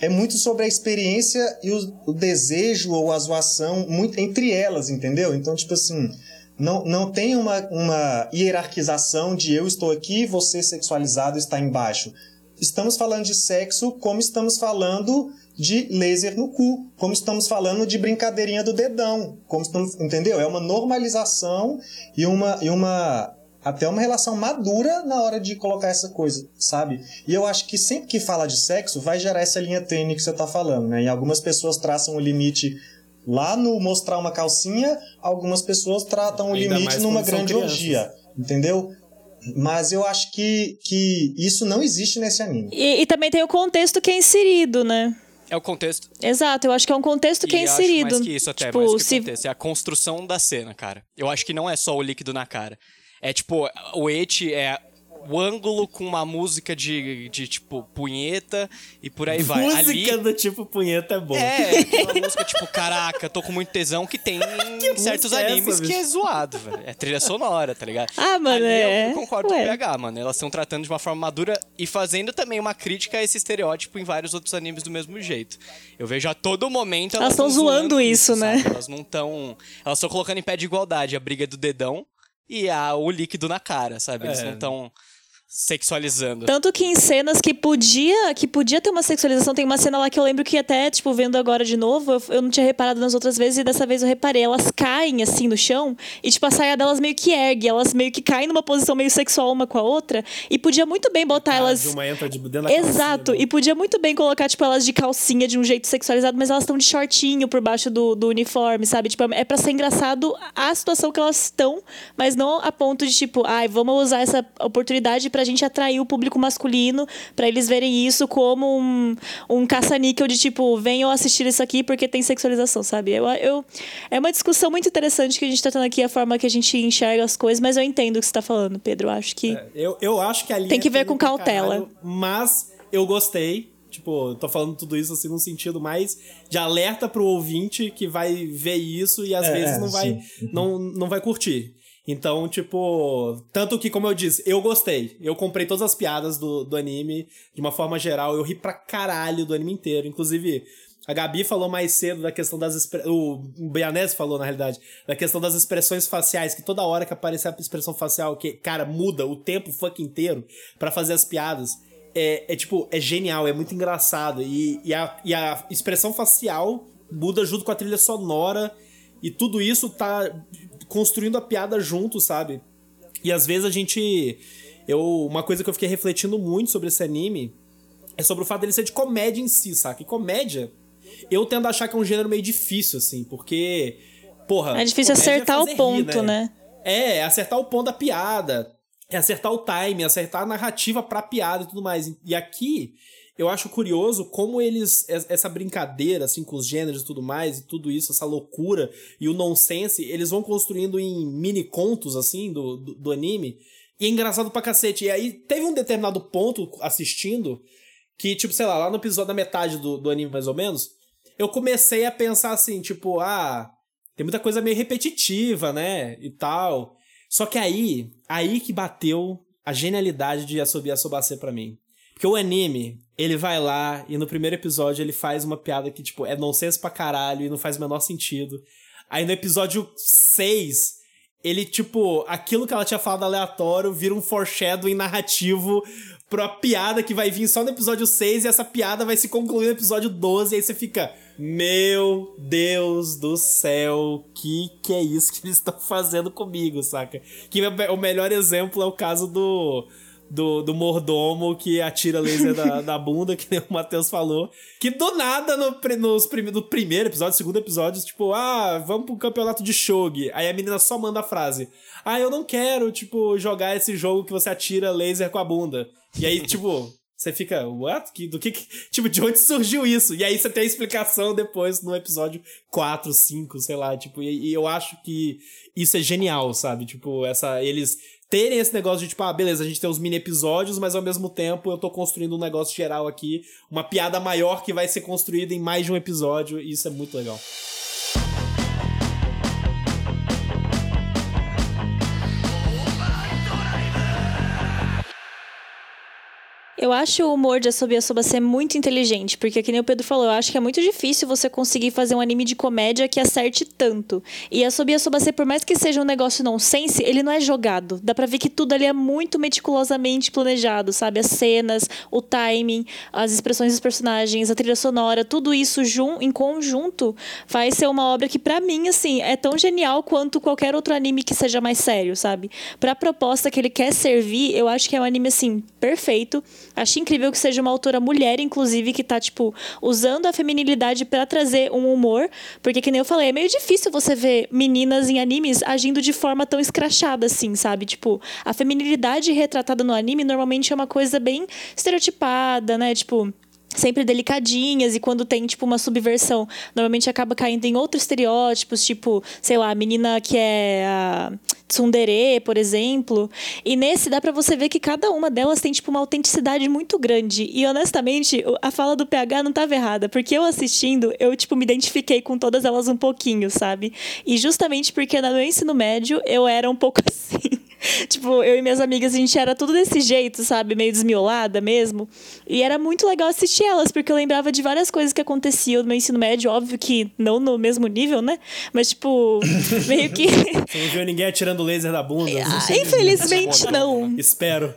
é muito sobre a experiência e o, o desejo ou a zoação muito entre elas, entendeu? Então, tipo assim, não, não tem uma, uma hierarquização de eu estou aqui, você sexualizado está embaixo. Estamos falando de sexo como estamos falando de laser no cu, como estamos falando de brincadeirinha do dedão, como estamos, entendeu? É uma normalização e uma, e uma até uma relação madura na hora de colocar essa coisa, sabe? E eu acho que sempre que fala de sexo, vai gerar essa linha tênue que você tá falando, né? E algumas pessoas traçam o limite lá no mostrar uma calcinha, algumas pessoas tratam o Ainda limite mais numa grande crianças. orgia, entendeu? Mas eu acho que, que isso não existe nesse anime. E, e também tem o contexto que é inserido, né? É o contexto. Exato, eu acho que é um contexto que e é acho inserido. mais que isso até, tipo, mais que se contexto. É a construção da cena, cara. Eu acho que não é só o líquido na cara. É tipo, o et é o ângulo com uma música de, de tipo, punheta e por aí vai. Música Ali, do tipo punheta é boa. É, aquela música tipo, caraca, tô com muito tesão que tem <laughs> em certos é essa, animes que bicho? é zoado, velho. É trilha sonora, tá ligado? Ah, mano, Ali eu- é. Eu concordo com Ué. o PH, mano. Elas estão tratando de uma forma madura e fazendo também uma crítica a esse estereótipo em vários outros animes do mesmo jeito. Eu vejo a todo momento elas Elas tão tão zoando isso, né? sabe? Elas não estão. Elas estão colocando em pé de igualdade a briga do dedão e a, o líquido na cara, sabe? Eles É. não estão sexualizando. Tanto que em cenas que podia, que podia ter uma sexualização, tem uma cena lá que eu lembro que até, tipo, vendo agora de novo, eu, eu não tinha reparado nas outras vezes e dessa vez eu reparei. Elas caem assim no chão e, tipo, a saia delas meio que ergue, elas meio que caem numa posição meio sexual uma com a outra. E podia muito bem botar Cara, elas. de uma entra de dentro da Exato, calcinha, né? e podia muito bem colocar, tipo, elas de calcinha de um jeito sexualizado, mas elas estão de shortinho por baixo do, do uniforme, sabe? Tipo, é pra ser engraçado a situação que elas estão, mas não a ponto de, tipo, ai, vamos usar essa oportunidade pra gente atrair o público masculino, pra eles verem isso como um, um caça-níquel de, tipo, venham assistir isso aqui porque tem sexualização, sabe? Eu, eu, é uma discussão muito interessante que a gente tá tendo aqui, a forma que a gente enxerga as coisas, mas eu entendo o que você tá falando, Pedro. Eu acho que. Eu, eu acho que a linha Tem que ver é com cautela. caralho, mas eu gostei. Tipo, eu tô falando tudo isso assim num sentido mais de alerta pro ouvinte que vai ver isso e às É, vezes é, não vai, não, não vai curtir. Então, tipo, tanto que, como eu disse, eu gostei. Eu comprei todas as piadas do, do anime de uma forma geral. Eu ri pra caralho do anime inteiro. Inclusive, a Gabi falou mais cedo da questão das. expre- O Bianese falou, na realidade, da questão das expressões faciais, que toda hora que aparecer a expressão facial, que, cara, muda o tempo fucking inteiro pra fazer as piadas. é, é, tipo, é genial, é muito engraçado. E, e, a, e a expressão facial muda junto com a trilha sonora. E tudo isso tá construindo a piada junto, sabe? E às vezes a gente. Eu, uma coisa que eu fiquei refletindo muito sobre esse anime é sobre o fato dele ser de comédia em si, saca? E comédia, eu tendo a achar que é um gênero meio difícil, assim, porque. Porra. É difícil acertar é o ponto, rir, né? É, é acertar o ponto da piada. É acertar o time, acertar a narrativa pra piada e tudo mais. E aqui, eu acho curioso como eles. Essa brincadeira, assim, com os gêneros e tudo mais, e tudo isso, essa loucura e o nonsense, eles vão construindo em mini contos, assim, do, do, do anime. E é engraçado pra cacete. E aí teve um determinado ponto assistindo que, tipo, sei lá, lá no episódio da metade do, do anime, mais ou menos, eu comecei a pensar assim, tipo, ah, tem muita coisa meio repetitiva, né? E tal. Só que aí, aí que bateu a genialidade de Asobi Asobase pra mim. Porque o anime, ele vai lá e no primeiro episódio ele faz uma piada que, tipo, é nonsense pra caralho e não faz o menor sentido. Aí no episódio 6, ele, tipo, aquilo que ela tinha falado aleatório vira um foreshadowing narrativo pra piada que vai vir só no episódio 6 e essa piada vai se concluir no episódio 12 e aí você fica, meu Deus do céu, que que é isso que eles estão fazendo comigo, saca? Que o melhor exemplo é o caso do do, do mordomo que atira laser da, da bunda, que nem o Matheus falou. Que do nada, no, nos prim, no primeiro episódio, segundo episódio, tipo, ah, vamos pro campeonato de Shogi. Aí a menina só manda a frase: Ah, eu não quero, tipo, jogar esse jogo que você atira laser com a bunda. E aí, tipo, você fica, what? Que, do que, Tipo, de onde surgiu isso? E aí você tem a explicação depois no episódio 4, 5, sei lá, tipo, e, e eu acho que isso é genial, sabe? Tipo, essa. Eles terem esse negócio de tipo, ah, beleza, a gente tem os mini episódios, mas ao mesmo tempo eu tô construindo um negócio geral aqui, uma piada maior que vai ser construída em mais de um episódio, e isso é muito legal. Eu acho o humor de Asobi Asoba ser muito inteligente, porque, que nem o Pedro falou, eu acho que é muito difícil você conseguir fazer um anime de comédia que acerte tanto. E Asobi Asoba por mais que seja um negócio nonsense, ele não é jogado. Dá pra ver que tudo ali é muito meticulosamente planejado, sabe? As cenas, o timing, as expressões dos personagens, a trilha sonora, tudo isso jun em conjunto faz ser uma obra que, para mim, assim, é tão genial quanto qualquer outro anime que seja mais sério, sabe? Pra proposta que ele quer servir, eu acho que é um anime, assim, perfeito Acho incrível que seja uma autora mulher, inclusive, que tá, tipo, usando a feminilidade para trazer um humor. Porque, que nem eu falei, é meio difícil você ver meninas em animes agindo de forma tão escrachada assim, sabe? Tipo, a feminilidade retratada no anime normalmente é uma coisa bem estereotipada, né? Tipo sempre delicadinhas e quando tem tipo uma subversão, normalmente acaba caindo em outros estereótipos, tipo, sei lá, a menina que é a tsundere, por exemplo. E nesse dá para você ver que cada uma delas tem tipo uma autenticidade muito grande. E honestamente, a fala do PH não tava errada, porque eu assistindo, eu tipo me identifiquei com todas elas um pouquinho, sabe? E justamente porque no meu ensino médio eu era um pouco <laughs> assim. <laughs> tipo, eu e minhas amigas, a gente era tudo desse jeito, sabe? Meio desmiolada mesmo. E era muito legal assistir elas, porque eu lembrava de várias coisas que aconteciam no meu ensino médio. Óbvio que não no mesmo nível, né? Mas, tipo, <laughs> meio que. Você não viu ninguém atirando laser da bunda? <laughs> Ah, infelizmente não. Espero.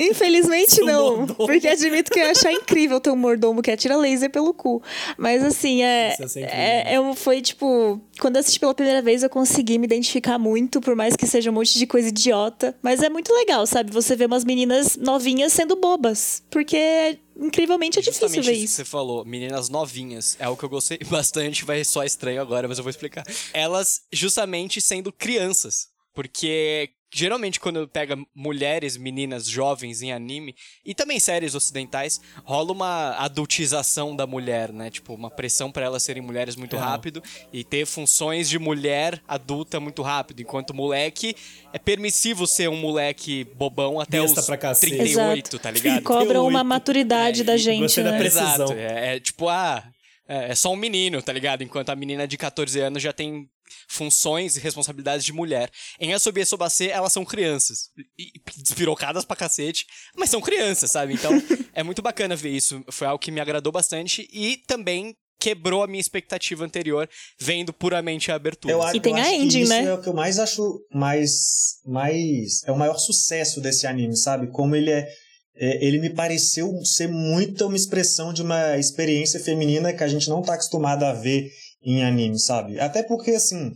Infelizmente não. Mordomo. Porque admito que eu ia achar incrível ter um mordomo que atira laser pelo cu. Mas assim, é. é, é foi tipo. Quando eu assisti pela primeira vez, eu consegui me identificar muito, por mais que seja um monte de coisa idiota. Mas é muito legal, sabe? Você vê umas meninas novinhas sendo bobas. Porque incrivelmente é difícil ver isso. isso. você falou, meninas novinhas, é o que eu gostei <laughs> bastante, vai só estranho agora, mas eu vou explicar. Elas justamente sendo crianças. Porque geralmente quando pega mulheres, meninas jovens em anime e também séries ocidentais, rola uma adultização da mulher, né? Tipo, uma pressão para elas serem mulheres muito é. rápido e ter funções de mulher adulta muito rápido, enquanto moleque é permissivo ser um moleque bobão até Besta os 38, Exato. tá ligado? Cobram uma maturidade é, da gente, né? Da precisão. Exato, é, é tipo, ah, é, é só um menino, tá ligado? Enquanto a menina de 14 anos já tem funções e responsabilidades de mulher. Em Asobi e Sobacê, elas são crianças. E, despirocadas pra cacete, mas são crianças, sabe? Então, <laughs> é muito bacana ver isso. Foi algo que me agradou bastante e também quebrou a minha expectativa anterior, vendo puramente a abertura. Eu, e tem a ending, isso né? é o que eu mais acho mais mais é o maior sucesso desse anime, sabe? Como ele é é, ele me pareceu ser muito uma expressão de uma experiência feminina que a gente não está acostumado a ver em anime, sabe? Até porque, assim,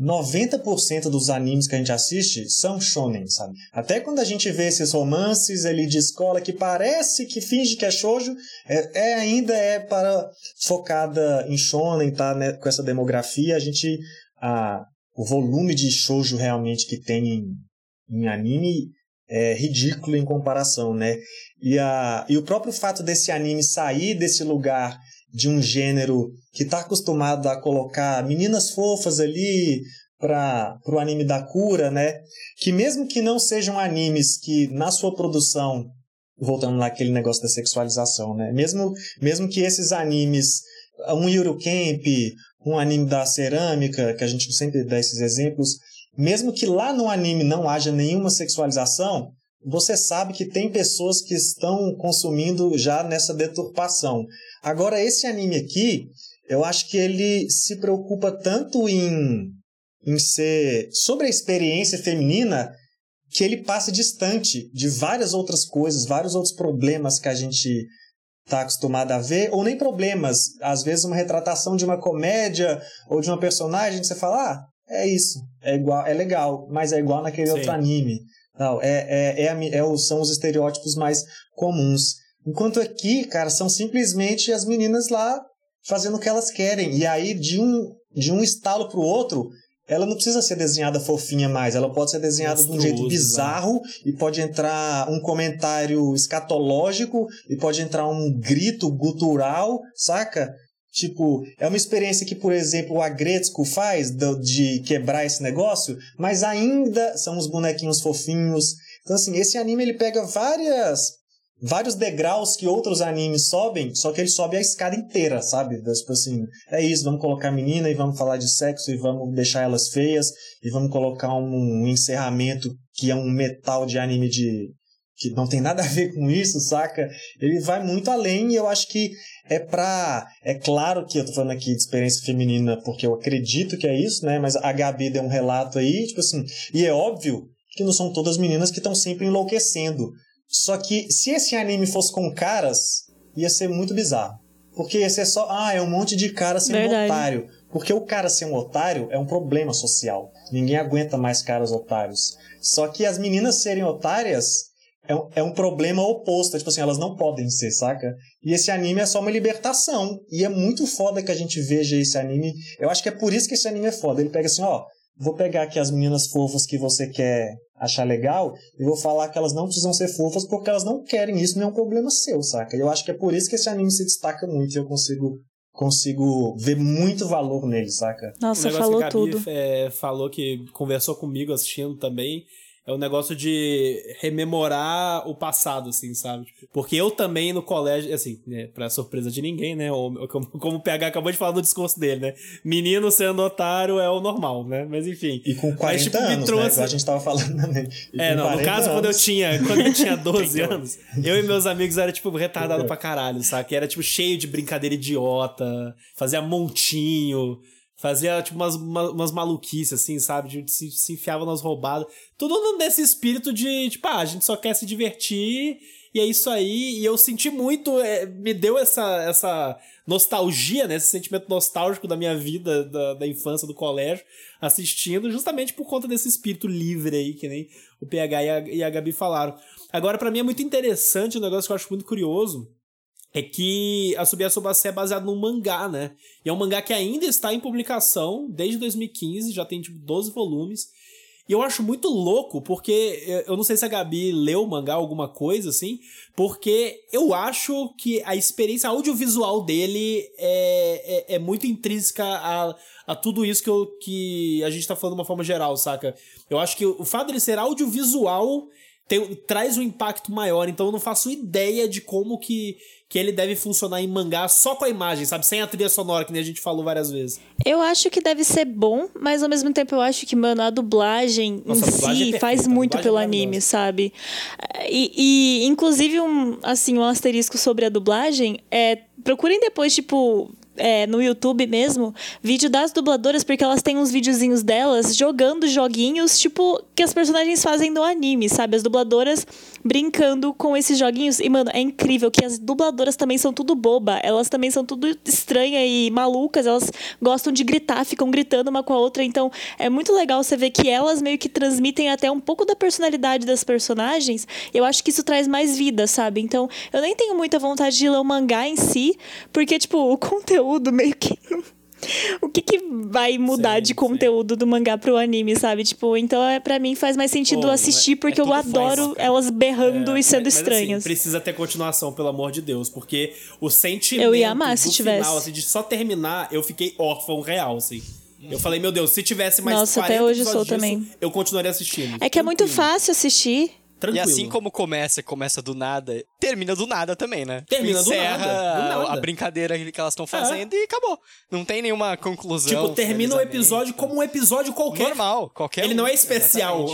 90% dos animes que a gente assiste são shonen, sabe? Até quando a gente vê esses romances ali de escola que parece que finge que é shoujo, é, é ainda é para focada em shonen, tá? Né? Com essa demografia, a gente a, o volume de shoujo realmente que tem em, em anime é ridículo em comparação, né? E, a, e o próprio fato desse anime sair desse lugar de um gênero que está acostumado a colocar meninas fofas ali para o anime da cura, né? Que mesmo que não sejam animes que na sua produção, voltando naquele negócio da sexualização, né? Mesmo, mesmo que esses animes, um Yuru Camp, um anime da cerâmica, que a gente sempre dá esses exemplos, mesmo que lá no anime não haja nenhuma sexualização, você sabe que tem pessoas que estão consumindo já nessa deturpação. Agora, esse anime aqui, eu acho que ele se preocupa tanto em, em ser sobre a experiência feminina que ele passa distante de várias outras coisas, vários outros problemas que a gente está acostumado a ver, ou nem problemas, às vezes uma retratação de uma comédia ou de uma personagem que você fala, ah, é isso, é igual, é legal, mas é igual naquele Sim. outro anime. Não, é, é, é, é, são os estereótipos mais comuns. Enquanto aqui, cara, são simplesmente as meninas lá fazendo o que elas querem. E aí, de um, de um estalo pro outro, ela não precisa ser desenhada fofinha mais, ela pode ser desenhada de um jeito bizarro né? e pode entrar um comentário escatológico e pode entrar um grito gutural, saca? Tipo, é uma experiência que, por exemplo, o Agretzko faz de quebrar esse negócio, mas ainda são os bonequinhos fofinhos. Então, assim, esse anime ele pega várias vários degraus que outros animes sobem, só que ele sobe a escada inteira, sabe? Tipo assim, é isso, vamos colocar menina e vamos falar de sexo e vamos deixar elas feias e vamos colocar um encerramento que é um metal de anime de que não tem nada a ver com isso, saca? Ele vai muito além e eu acho que é pra. É claro que eu tô falando aqui de experiência feminina porque eu acredito que é isso, né? Mas a Gabi deu um relato aí, tipo assim. E é óbvio que não são todas meninas que estão sempre enlouquecendo. Só que se esse anime fosse com caras, ia ser muito bizarro. Porque ia ser só, ah, é um monte de cara sendo Verdade. otário. Porque o cara ser um otário é um problema social. Ninguém aguenta mais caras otários. Só que as meninas serem otárias é um, é um problema oposto. É tipo assim, elas não podem ser, saca? E esse anime é só uma libertação. E é muito foda que a gente veja esse anime. Eu acho que é por isso que esse anime é foda. Ele pega assim, ó, vou pegar aqui as meninas fofas que você quer achar legal e vou falar que elas não precisam ser fofas porque elas não querem isso, não é um problema seu, saca? Eu acho que é por isso que esse anime se destaca muito e eu consigo consigo ver muito valor nele, saca? Nossa, falou que a Gabi tudo. É, falou que conversou comigo assistindo também é um negócio de rememorar o passado, assim, sabe? Porque eu também no colégio, assim, né, pra surpresa de ninguém, né? Ou, como, como o PH acabou de falar no discurso dele, né? Menino sendo otário é o normal, né? Mas enfim. E com 40 mas, tipo, anos, trouxe... né? a gente tava falando também. É, não, no caso, anos. quando eu tinha, quando eu tinha <laughs> 12 anos, eu e meus amigos era, tipo, retardado pra caralho, sabe? Que era, tipo, cheio de brincadeira idiota, fazia montinho Fazia, tipo, umas, umas maluquices, assim, sabe? De, se, se enfiava nas roubadas. Tudo nesse espírito de, tipo, ah, a gente só quer se divertir e é isso aí. E eu senti muito, é, me deu essa, essa nostalgia, né? Esse sentimento nostálgico da minha vida, da, da infância, do colégio, assistindo, justamente por conta desse espírito livre aí, que nem o PH e a, e a Gabi falaram. Agora, para mim é muito interessante, um negócio que eu acho muito curioso, é que a Sobase é baseado num mangá, né? E é um mangá que ainda está em publicação desde 2015, já tem tipo 12 volumes. E eu acho muito louco, porque eu não sei se a Gabi leu o mangá alguma coisa assim, porque eu acho que a experiência audiovisual dele é, é, é muito intrínseca a, a tudo isso que, eu, que a gente tá falando de uma forma geral, saca? Eu acho que o fato dele ser audiovisual tem, traz um impacto maior, então eu não faço ideia de como que que ele deve funcionar em mangá só com a imagem, sabe? Sem a trilha sonora, que nem a gente falou várias vezes. Eu acho que deve ser bom, mas ao mesmo tempo eu acho que, mano, a dublagem Nossa, em a dublagem si é faz muito pelo é anime, sabe? E, e, inclusive, um, assim, um asterisco sobre a dublagem é. Procurem depois, tipo, é, no YouTube mesmo vídeo das dubladoras, porque elas têm uns videozinhos delas jogando joguinhos, tipo, que as personagens fazem no anime, sabe? As dubladoras brincando com esses joguinhos. E, mano, é incrível que as dubladoras também são tudo boba. Elas também são tudo estranha e malucas. Elas gostam de gritar, ficam gritando uma com a outra. Então, é muito legal você ver que elas meio que transmitem até um pouco da personalidade das personagens. Eu acho que isso traz mais vida, sabe? Então, eu nem tenho muita vontade de ler o mangá em si, porque, tipo, <laughs> o conteúdo meio que <laughs> o que, que vai mudar sim, de conteúdo sim. do mangá pro anime, sabe? Tipo, então é, para mim faz mais sentido Pô, assistir porque é eu adoro faz, elas berrando é, e sendo mas, assim, estranhas. Mas, assim, precisa ter continuação, pelo amor de Deus, porque o sentimento eu ia amar se tivesse. final, assim, de só terminar, eu fiquei órfão real, assim. Eu falei, meu Deus, se tivesse mais Nossa, até hoje sou disso, também. eu continuaria assistindo. É que tranquilo. é muito fácil assistir. Tranquilo. E assim como começa, começa do nada, termina do nada também, né? Termina do nada, do nada. a brincadeira que elas estão fazendo é. e acabou. Não tem nenhuma conclusão. Tipo, termina o episódio como um episódio qualquer. Normal, qualquer Ele um. não é especial.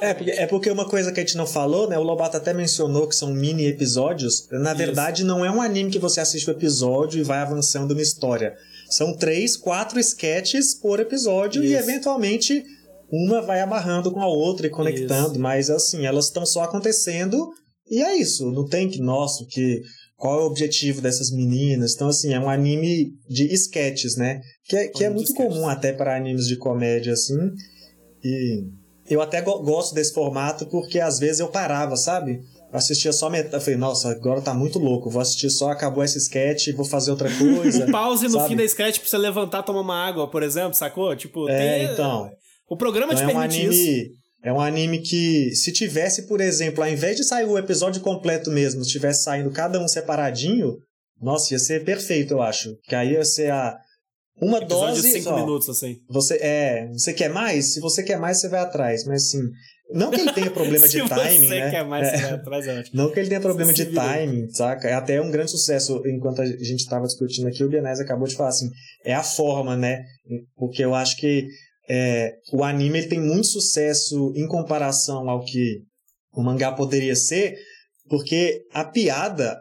é, porque, é porque uma coisa que a gente não falou, né? O Lobato até mencionou que são mini episódios. Na verdade, Isso. não é um anime que você assiste o episódio e vai avançando uma história. São três, quatro sketches por episódio Isso. e eventualmente uma vai amarrando com a outra e conectando, isso. mas assim, elas estão só acontecendo e é isso. Não tem que, nossa, que qual é o objetivo dessas meninas. Então, assim, é um anime de sketches, né? Que é, que é muito comum até para animes de comédia, assim. E eu até go gosto desse formato porque às vezes eu parava, sabe? Eu assistia só metade. Eu falei, nossa, agora tá muito louco. Vou assistir só, acabou esse sketch, vou fazer outra <laughs> coisa. Pause no sabe? fim da sketch pra você levantar, tomar uma água, por exemplo, sacou? Tipo, é, tem... então. O programa então te é um permite anime, isso. É um anime que, se tivesse, por exemplo, ao invés de sair o episódio completo mesmo, se tivesse saindo cada um separadinho, nossa, ia ser perfeito, eu acho. Que aí ia ser a. Uma episódio dose. de cinco ó, minutos, assim. Você, é, você quer mais? Se você quer mais, você vai atrás. Mas assim. Não que ele tenha problema <laughs> de timing, você né? quer mais, é. você vai atrás, é ótimo. Não que ele tenha problema de timing, saca? É até um grande sucesso. Enquanto a gente estava discutindo aqui, o Bianese acabou de falar assim: é a forma, né? Porque eu acho que é, o anime tem muito sucesso em comparação ao que o mangá poderia ser, porque a piada,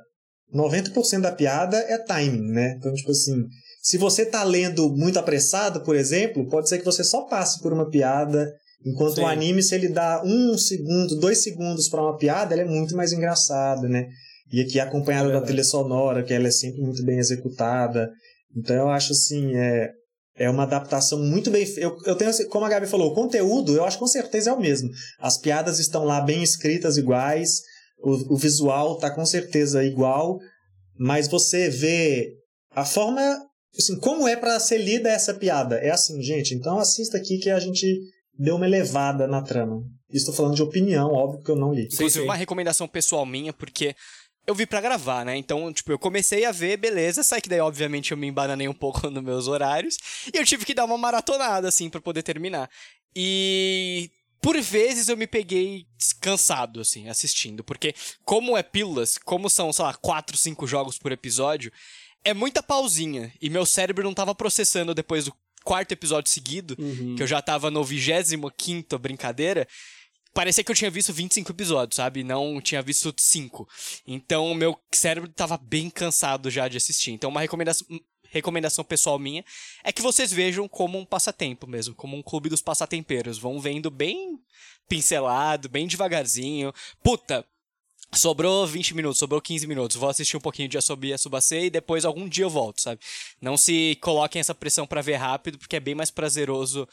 90% da piada é timing, né? Então, tipo assim, se você tá lendo muito apressado, por exemplo, pode ser que você só passe por uma piada, enquanto Sim. o anime, se ele dá um segundo, dois segundos para uma piada, ele é muito mais engraçado, né? E aqui é acompanhado é da trilha sonora, que ela é sempre muito bem executada. Então eu acho assim, é, é uma adaptação muito bem feita. Eu, eu tenho, como a Gabi falou, o conteúdo eu acho que com certeza é o mesmo. As piadas estão lá bem escritas, iguais. O, o visual tá com certeza igual. Mas você vê a forma. Assim, como é para ser lida essa piada? É assim, gente. Então assista aqui que a gente deu uma elevada na trama. Estou falando de opinião, óbvio que eu não li. Inclusive, uma recomendação pessoal minha, porque eu vi para gravar, né? Então, tipo, eu comecei a ver, beleza, sai que daí, obviamente, eu me embananei um pouco <laughs> nos meus horários. E eu tive que dar uma maratonada, assim, para poder terminar. E por vezes eu me peguei cansado, assim, assistindo. Porque, como é pílulas, como são, sei lá, 4, 5 jogos por episódio, é muita pausinha. E meu cérebro não tava processando depois do quarto episódio seguido, uhum. que eu já tava no 25 brincadeira parecia que eu tinha visto 25 episódios, sabe? Não tinha visto 5. Então, meu cérebro tava bem cansado já de assistir. Então, uma recomendação, recomendação pessoal minha é que vocês vejam como um passatempo mesmo, como um clube dos passatempeiros. Vão vendo bem pincelado, bem devagarzinho. Puta, Sobrou 20 minutos, sobrou 15 minutos. Vou assistir um pouquinho de Asobi e Asubase e depois algum dia eu volto, sabe? Não se coloquem essa pressão para ver rápido, porque é bem mais prazeroso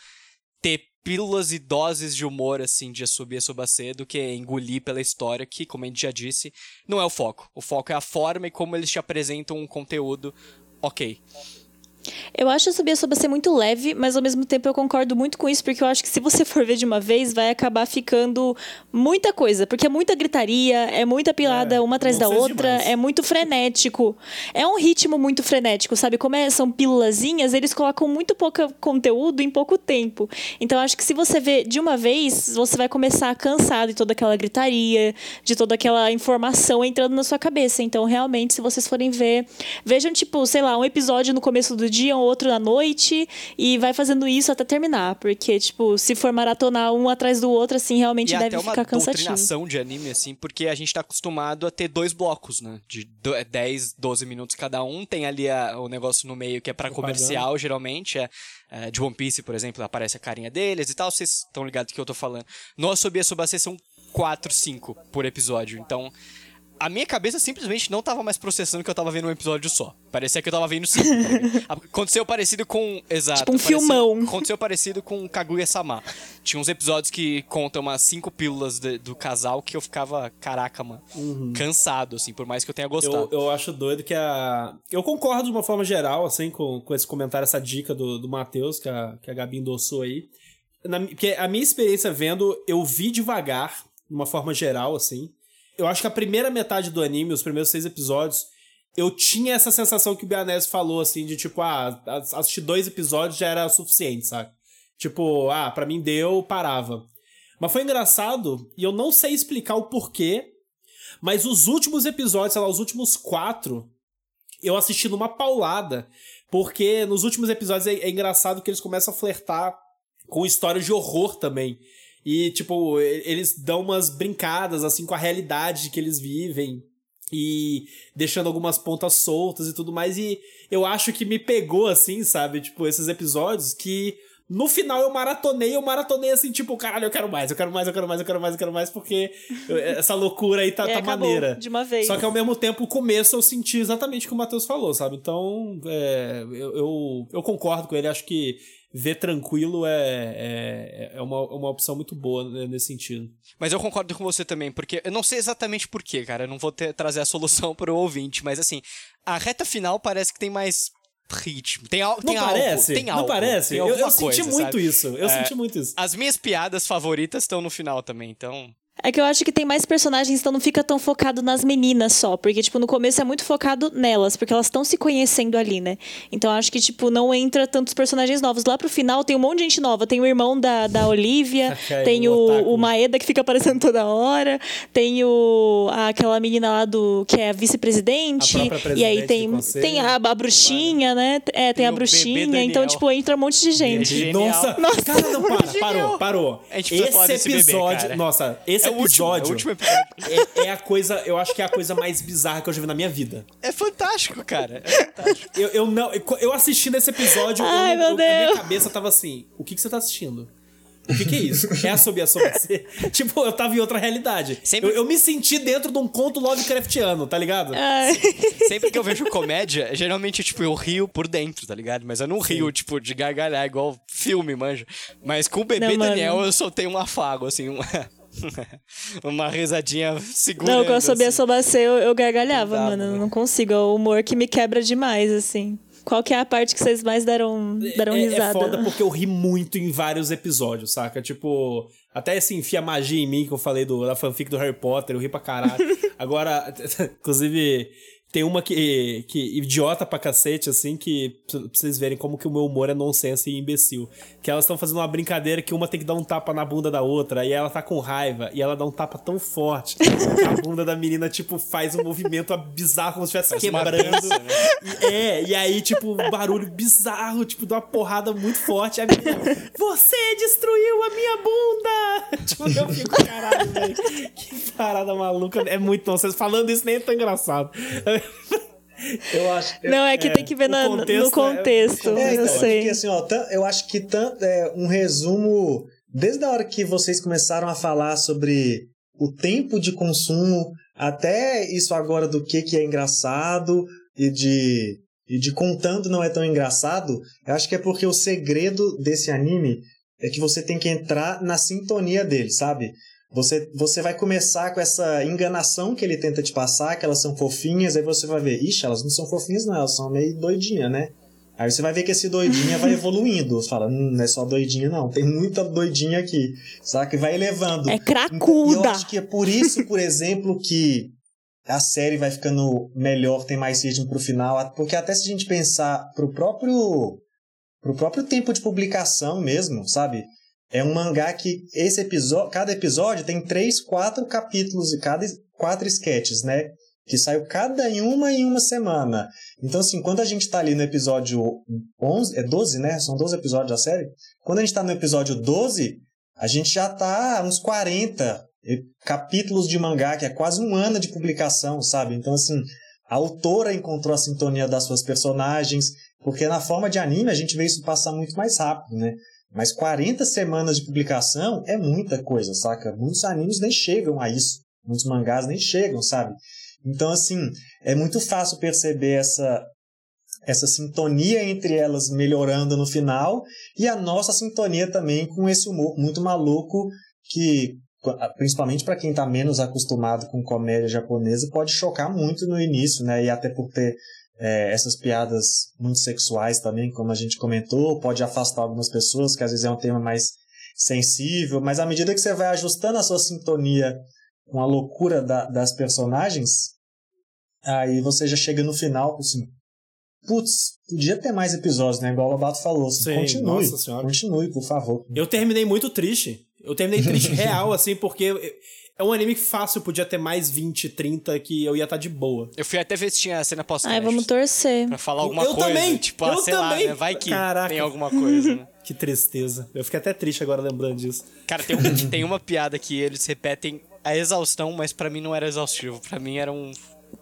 ter pílulas e doses de humor, assim, de subir a subacê do que engolir pela história, que, como a gente já disse, não é o foco. O foco é a forma e como eles te apresentam um conteúdo ok. Eu acho a Subir sobre ser muito leve, mas ao mesmo tempo eu concordo muito com isso, porque eu acho que se você for ver de uma vez, vai acabar ficando muita coisa, porque é muita gritaria, é muita pilada é, uma atrás da outra, demais. é muito frenético. É um ritmo muito frenético, sabe? Como é, são pílulazinhas, eles colocam muito pouco conteúdo em pouco tempo. Então acho que se você vê de uma vez, você vai começar cansado de toda aquela gritaria, de toda aquela informação entrando na sua cabeça. Então, realmente, se vocês forem ver, vejam, tipo, sei lá, um episódio no começo do dia, outro à noite, e vai fazendo isso até terminar. Porque, tipo, se for maratonar um atrás do outro, assim, realmente e deve até uma ficar cansativo. doutrinação de anime, assim, porque a gente tá acostumado a ter dois blocos, né? De do- é 10, 12 minutos cada um. Tem ali a- o negócio no meio que é pra Propaganda. comercial, geralmente. É, é, de One Piece, por exemplo, aparece a carinha deles e tal. Vocês estão ligados do que eu tô falando. No Asobi Asobase são 4, 5 por episódio. Então, a minha cabeça simplesmente não tava mais processando que eu tava vendo um episódio só. Parecia que eu tava vendo cinco. <laughs> Aconteceu parecido com. Exato. Tipo um parecia- filmão. Aconteceu parecido com Kaguya-sama. Tinha uns episódios que contam umas cinco pílulas de- do casal que eu ficava, caraca, mano, cansado, assim, por mais que eu tenha gostado. Eu, eu acho doido que a. Eu concordo de uma forma geral, assim, com, com esse comentário, essa dica do, do Matheus, que a, que a Gabi endossou aí. Na, porque a minha experiência vendo, eu vi devagar, de uma forma geral, assim. Eu acho que a primeira metade do anime, os primeiros seis episódios, eu tinha essa sensação que o Bianese falou, assim, de tipo, ah, assistir dois episódios já era suficiente, sabe? Tipo, ah, pra mim deu, parava. Mas foi engraçado, e eu não sei explicar o porquê, mas os últimos episódios, sei lá, os últimos quatro, eu assisti numa paulada. Porque nos últimos episódios é, é engraçado que eles começam a flertar com histórias de horror também. E, tipo, eles dão umas brincadas, assim, com a realidade que eles vivem. E deixando algumas pontas soltas e tudo mais. E eu acho que me pegou, assim, sabe? Tipo, esses episódios que no final eu maratonei, eu maratonei assim, tipo, caralho, eu quero mais, eu quero mais, eu quero mais, eu quero mais, eu quero mais, porque essa loucura aí tá, E tá maneira. de uma vez. Só que ao mesmo tempo, o começo eu senti exatamente o que o Matheus falou, sabe? Então, é, eu, eu, eu concordo com ele, acho que ver tranquilo é, é, é uma, uma opção muito boa né, nesse sentido. Mas eu concordo com você também, porque eu não sei exatamente porquê, cara. Eu não vou ter- trazer a solução <laughs> pro ouvinte, mas assim, a reta final parece que tem mais ritmo. Tem, al Não tem parece? algo, tem não algo. parece? tem Eu, eu alguma senti coisa, muito sabe? isso. Eu É, senti muito isso. As minhas piadas favoritas estão no final também, então. É que eu acho que tem mais personagens, então não fica tão focado nas meninas só. Porque, tipo, no começo é muito focado nelas, porque elas estão se conhecendo ali, né? Então acho que, tipo, não entra tantos personagens novos. Lá pro final tem um monte de gente nova. Tem o irmão da, da Olivia, <laughs> É, tem o o, Maeda que fica aparecendo toda hora, tem o a- aquela menina lá do que é a vice-presidente. E aí tem, tem a, a bruxinha, né? É, tem, Tem a bebê bruxinha. Então, tipo, entra um monte de gente. Genial. Nossa, cara, não, para, parou, parou. A gente precisa falar Esse desse bebê, episódio, cara. nossa, esse é o último, é o episódio episódio. é, é a coisa, eu acho que é a coisa mais bizarra que eu já vi na minha vida. É fantástico, cara. É fantástico. Eu, eu não, eu assistindo esse episódio, eu Ai, não- meu eu- a minha Deus. cabeça tava assim: o que, que você tá assistindo? O que, que é isso? É a sobre a sobre você? tipo, eu tava em outra realidade. Sempre- Eu, eu me senti dentro de um conto Lovecraftiano, tá ligado? Ai. Sempre que eu vejo comédia, geralmente, tipo, eu rio por dentro, tá ligado? Mas eu não rio, tipo, de gargalhar igual filme, manja. Mas com o bebê Não, mano. Daniel eu soltei um afago, assim, uma, <laughs> uma risadinha segura. Não, quando eu sabia assim. sobre eu, eu gargalhava, mano. Eu né? não consigo. É o humor que me quebra demais, assim. Qual que é a parte que vocês mais deram, deram é, risada? é foda porque eu ri <laughs> muito em vários episódios, saca? Tipo, até esse enfia magia em mim que eu falei do, da fanfic do Harry Potter, eu ri pra caralho. <laughs> Agora, inclusive, tem uma que, que idiota pra cacete, assim, que pra vocês verem como que o meu humor é nonsense e imbecil. Que elas estão fazendo uma brincadeira que uma tem que dar um tapa na bunda da outra, e ela tá com raiva, e ela dá um tapa tão forte que a bunda da menina, tipo, faz um movimento bizarro, como se estivesse quebrando. né? E- É, e aí, tipo, um barulho bizarro, tipo, de uma porrada muito forte. A menina, você destruiu a minha bunda! <laughs> Tipo, eu fico, caralho, velho. Que parada maluca. É muito. Vocês falando isso nem é tão engraçado. <laughs> Eu acho. Não, é que É, tem que ver na- contexto é- no contexto. o É, eu então, sei. porque assim, ó, eu acho que tan- é, um resumo, desde a hora que vocês começaram a falar sobre o tempo de consumo, até isso agora do que, que é engraçado e de, e de contando não é tão engraçado, eu acho que é porque o segredo desse anime é que você tem que entrar na sintonia dele, sabe? Você, você vai começar com essa enganação que ele tenta te passar, que elas são fofinhas, aí você vai ver, ixi, elas não são fofinhas não, elas são meio doidinhas, né? Aí você vai ver que esse doidinha vai evoluindo. Você fala, hum, não é só doidinha não, tem muita doidinha aqui, saca? E vai elevando. É Então, e eu cracuda. acho que é por isso, por exemplo, que a série vai ficando melhor, tem mais ritmo pro final, porque até se a gente pensar pro próprio pro próprio tempo de publicação mesmo, sabe? É um mangá que esse episódio, cada episódio tem três, quatro capítulos e cada quatro sketches, né? que saiu cada uma em uma semana. Então, assim, quando a gente tá ali no episódio 11, é 12, né? São 12 episódios da série. Quando a gente tá no episódio 12, a gente já tá uns 40 capítulos de mangá, que é quase um ano de publicação, sabe? Então, assim, a autora encontrou a sintonia das suas personagens, porque na forma de anime a gente vê isso passar muito mais rápido, né? Mas 40 semanas de publicação é muita coisa, saca? Muitos animes nem chegam a isso. Muitos mangás nem chegam, sabe? Então, assim, é muito fácil perceber essa, essa sintonia entre elas melhorando no final e a nossa sintonia também com esse humor muito maluco que, principalmente para quem está menos acostumado com comédia japonesa, pode chocar muito no início, né? E até por ter é, essas piadas muito sexuais também, como a gente comentou, pode afastar algumas pessoas, que às vezes é um tema mais sensível, mas à medida que você vai ajustando a sua sintonia com a loucura da, das personagens, Aí você já chega no final, assim, putz, podia ter mais episódios, né? Igual o Lobato falou. Assim, Sim, continue, continue, por favor. Eu terminei muito triste. Eu terminei triste <laughs> real, assim, porque é um anime que fácil podia ter mais 20, 30 que eu ia estar tá de boa. Eu fui até ver se tinha cena pós Ai, vamos torcer. Pra falar alguma eu coisa. Também, tipo, eu ah, sei também. lá, né? Vai que Caraca. tem alguma coisa, né? <laughs> que tristeza. Eu fiquei até triste agora lembrando disso. Cara, tem, um, tem uma piada que eles repetem a exaustão, mas para mim não era exaustivo. para mim era um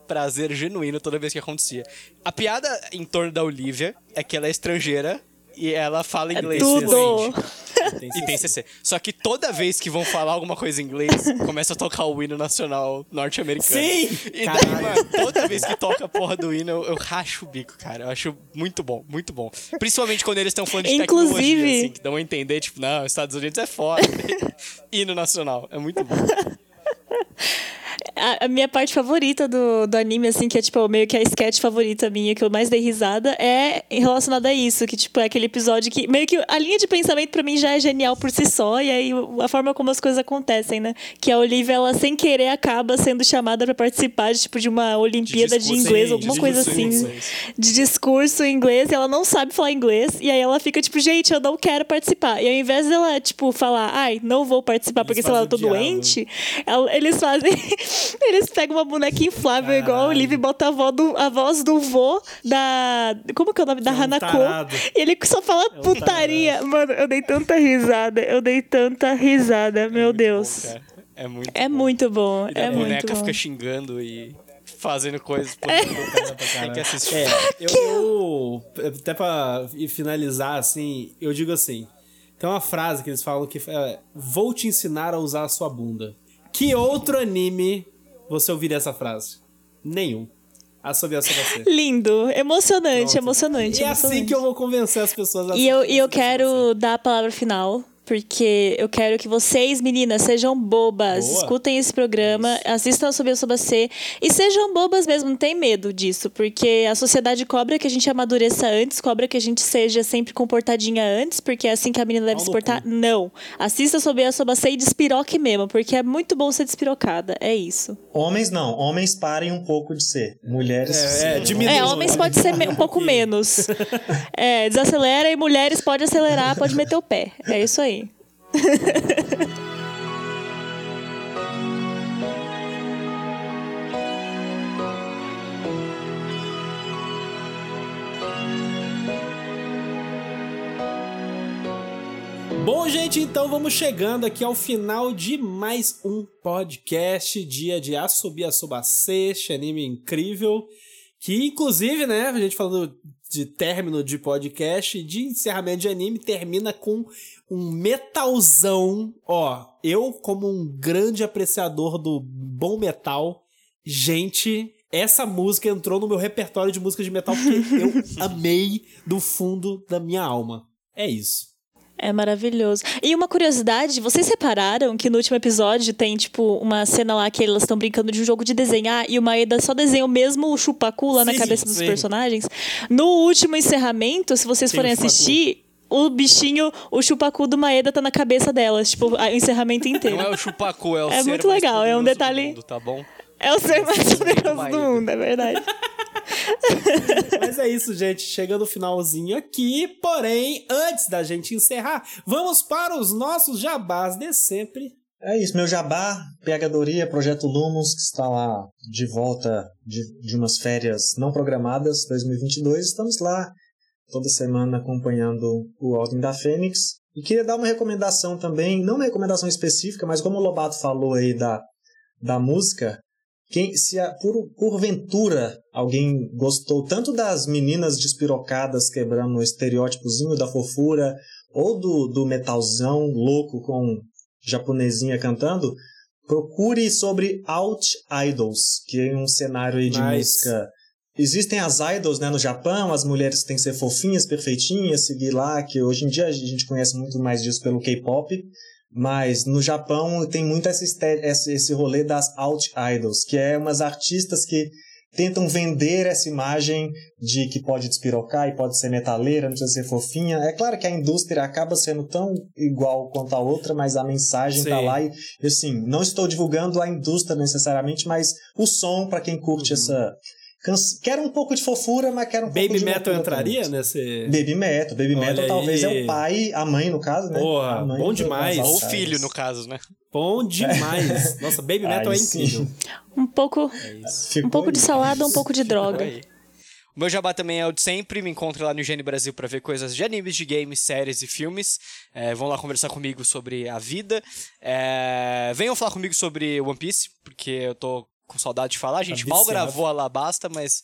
prazer genuíno toda vez que acontecia. A piada em torno da Olivia é que ela é estrangeira e ela fala é inglês. É tudo! <laughs> e tem CC. Só que toda vez que vão falar alguma coisa em inglês, <laughs> começa a tocar o hino nacional norte-americano. Sim! E daí, mano, toda vez que toca a porra do hino, eu, eu, racho o bico, cara. Eu acho muito bom, muito bom. Principalmente quando eles estão falando de Inclusive... tecnologia, assim, que dão a entender, tipo, não, Estados Unidos é foda. <laughs> hino nacional, é muito bom. A, a, minha parte favorita do, do anime, assim, que é tipo meio que a sketch favorita minha, que eu mais dei risada, é relacionada a isso, que tipo é aquele episódio que meio que a linha de pensamento para mim já é genial por si só, e aí a forma como as coisas acontecem, né? Que a Olivia, ela sem querer acaba sendo chamada para participar de tipo de uma Olimpíada de, de inglês, sim, alguma de coisa assim, de discurso em inglês, e ela não sabe falar inglês, e aí ela fica tipo, gente, eu não quero participar. E ao invés dela, tipo, falar, ai, não vou participar porque, sei lá, eu tô doente, ela, eles fazem. <laughs> Eles pegam uma boneca inflável Caralho. igual o Liv e botam a, voz do, a voz do vô da. Como que é o nome? Da é um Hanako. E ele só fala é um putaria. Tarado. Mano, eu dei tanta risada. Eu dei tanta risada. É Meu Deus. Bom, é muito é bom. muito bom. E é a muito boneca bom. fica xingando e fazendo coisas. É. Tem que assistir. É, eu, eu, até pra finalizar, assim, eu digo assim. Tem uma frase que eles falam que é, vou te ensinar a usar a sua bunda. Que outro anime você ouviria essa frase? Nenhum. Assobia só você. Lindo, emocionante, Pronto. emocionante. E é emocionante. assim que eu vou convencer as pessoas a E eu, e eu quero dar a palavra final porque eu quero que vocês, meninas, sejam bobas. Boa. Escutem esse programa, Isso. assistam a Subir Soba C e sejam bobas mesmo, não tem medo disso, porque a sociedade cobra que a gente amadureça antes, cobra que a gente seja sempre comportadinha antes, porque é assim que a menina deve se portar. Não. Assista Subir a Soba C e despiroque mesmo, porque é muito bom ser despirocada. É isso. Homens não, homens parem um pouco de ser. Mulheres. É, é, diminui, é homens pode ser um pouco <laughs> menos. É, desacelera e mulheres pode acelerar, pode meter o pé. É isso aí. <laughs> Bom, gente, então vamos chegando aqui ao final de mais um podcast, dia de Asobi Asobase, este anime incrível, que inclusive, né, a gente falando de término de podcast, de encerramento de anime, termina com um metalzão. Ó, eu, como um grande apreciador do bom metal, gente, essa música entrou no meu repertório de música de metal porque eu <laughs> amei do fundo da minha alma. É isso. É maravilhoso. E uma curiosidade, vocês repararam que no último episódio tem, tipo, uma cena lá que elas estão brincando de um jogo de desenhar e o Maeda só desenha o mesmo chupacu lá sim, na cabeça dos sim. personagens? No último encerramento, se vocês forem assistir, o bichinho, o chupacu do Maeda tá na cabeça delas, tipo, o encerramento inteiro. Não é o chupacu, é o É muito legal, é um detalhe. Mundo, tá bom? É o ser mais poderoso do mundo, é verdade. <laughs> <laughs> Mas é isso, gente. Chegando no finalzinho aqui. Porém, antes da gente encerrar, vamos para os nossos jabás de sempre. É isso, meu jabá, Pegadoria, Projeto Lumos, que está lá de volta de, de umas férias não programadas, 2022. Estamos lá toda semana acompanhando o Ordem da Fênix. E queria dar uma recomendação também, não uma recomendação específica, mas como o Lobato falou aí da, da música, quem, se a, por, porventura alguém gostou tanto das meninas despirocadas quebrando o estereótipozinho da fofura, ou do, do metalzão louco com japonesinha cantando, procure sobre Out Idols, que é um cenário de nice. música. Existem as idols né, no Japão, as mulheres têm que ser fofinhas, perfeitinhas, seguir lá, que hoje em dia a gente conhece muito mais disso pelo K-pop. Mas no Japão tem muito esse, esse rolê das Out Idols, que é umas artistas que tentam vender essa imagem de que pode despirocar e pode ser metaleira, não precisa ser fofinha. É claro que a indústria acaba sendo tão igual quanto a outra, mas a mensagem tá Sim. tá lá e, assim, não estou divulgando a indústria necessariamente, mas o som para quem curte uhum. essa Quero um pouco de fofura, mas quero um Baby pouco de Metal entraria nesse. Baby Metal. Baby Olha Metal aí. talvez é o pai, a mãe, no caso, né? Porra, bom demais. Ou o filho, no caso, né? Bom demais. <laughs> Nossa, Baby Metal Ai, é incrível. Um pouco. É um pouco de salada, um pouco de droga. O meu jabá também é o de sempre. Me encontre lá no Gene Brasil para ver coisas de animes, de games, séries e filmes. É, vão lá conversar comigo sobre a vida. É, venham falar comigo sobre One Piece, porque eu tô com saudade de falar. A gente tá mal gravou a Alabasta, mas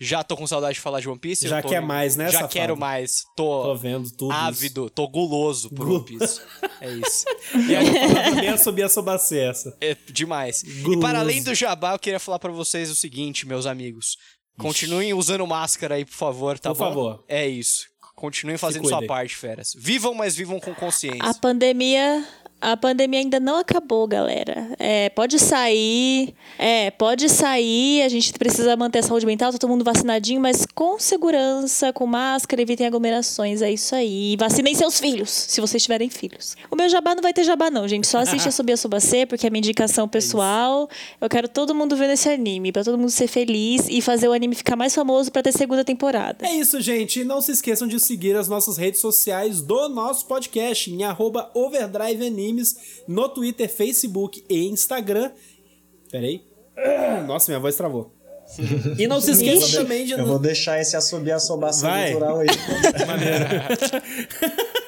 já tô com saudade de falar de One Piece. Já tô, quer mais, né, Já safado? quero mais. Tô, tô vendo tudo ávido, isso. tô guloso por One Piece. é isso. <laughs> E aí, a subir a sobacê essa. É demais. Guloso. E para além do jabá, eu queria falar para vocês o seguinte, meus amigos. Continuem usando máscara aí, por favor, tá por bom? Por favor. É isso. Continuem fazendo sua parte, feras. Vivam, mas vivam com consciência. A pandemia a pandemia ainda não acabou, galera. É, pode sair, é, pode sair, a gente precisa manter a saúde mental, todo mundo vacinadinho, mas com segurança, com máscara, evitem aglomerações, é isso aí. Vacinem seus filhos, se vocês tiverem filhos. O meu jabá não vai ter jabá não, gente, só assiste a <laughs> Subir a Subacê, porque é minha indicação pessoal. É eu quero todo mundo vendo esse anime, para todo mundo ser feliz e fazer o anime ficar mais famoso para ter segunda temporada. É isso, gente. E não se esqueçam de seguir as nossas redes sociais do nosso podcast, em arroba Overdrive Anime Games no Twitter, Facebook e Instagram. Peraí. <clears throat> Nossa, minha voz travou. <laughs> E não se esqueçam também de. Eu vou deixar esse assobir assobação natural aí. <laughs> Maneiro. <laughs>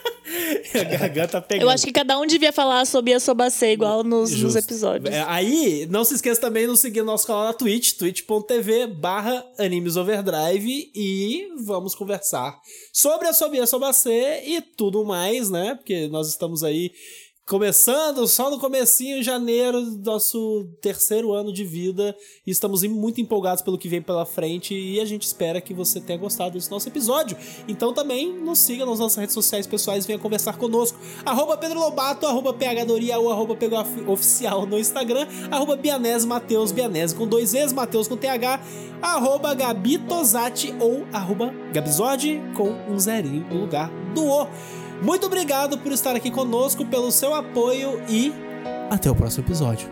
a garganta pegando. Eu acho que cada um devia falar sobre a sobacê igual nos, nos episódios. É, aí, não se esqueça também de nos seguir no nosso canal na Twitch, twitch.tv barra Animes Overdrive e vamos conversar sobre a Sobia Sobacê e tudo mais, né? Porque nós estamos aí Começando só no comecinho, janeiro, nosso terceiro ano de vida. E estamos muito empolgados pelo que vem pela frente. E a gente espera que você tenha gostado desse nosso episódio. Então também nos siga nas nossas redes sociais pessoais venha conversar conosco. Arroba Pedro Lobato, arroba PHDoria ou arroba Oficial no Instagram. Arroba Bianese Mateus, Bianese com dois Es, Mateus com TH. Arroba Gabi Tosati ou arroba Gabizord com um zerinho no lugar do O. Muito obrigado por estar aqui conosco, pelo seu apoio e até o próximo episódio.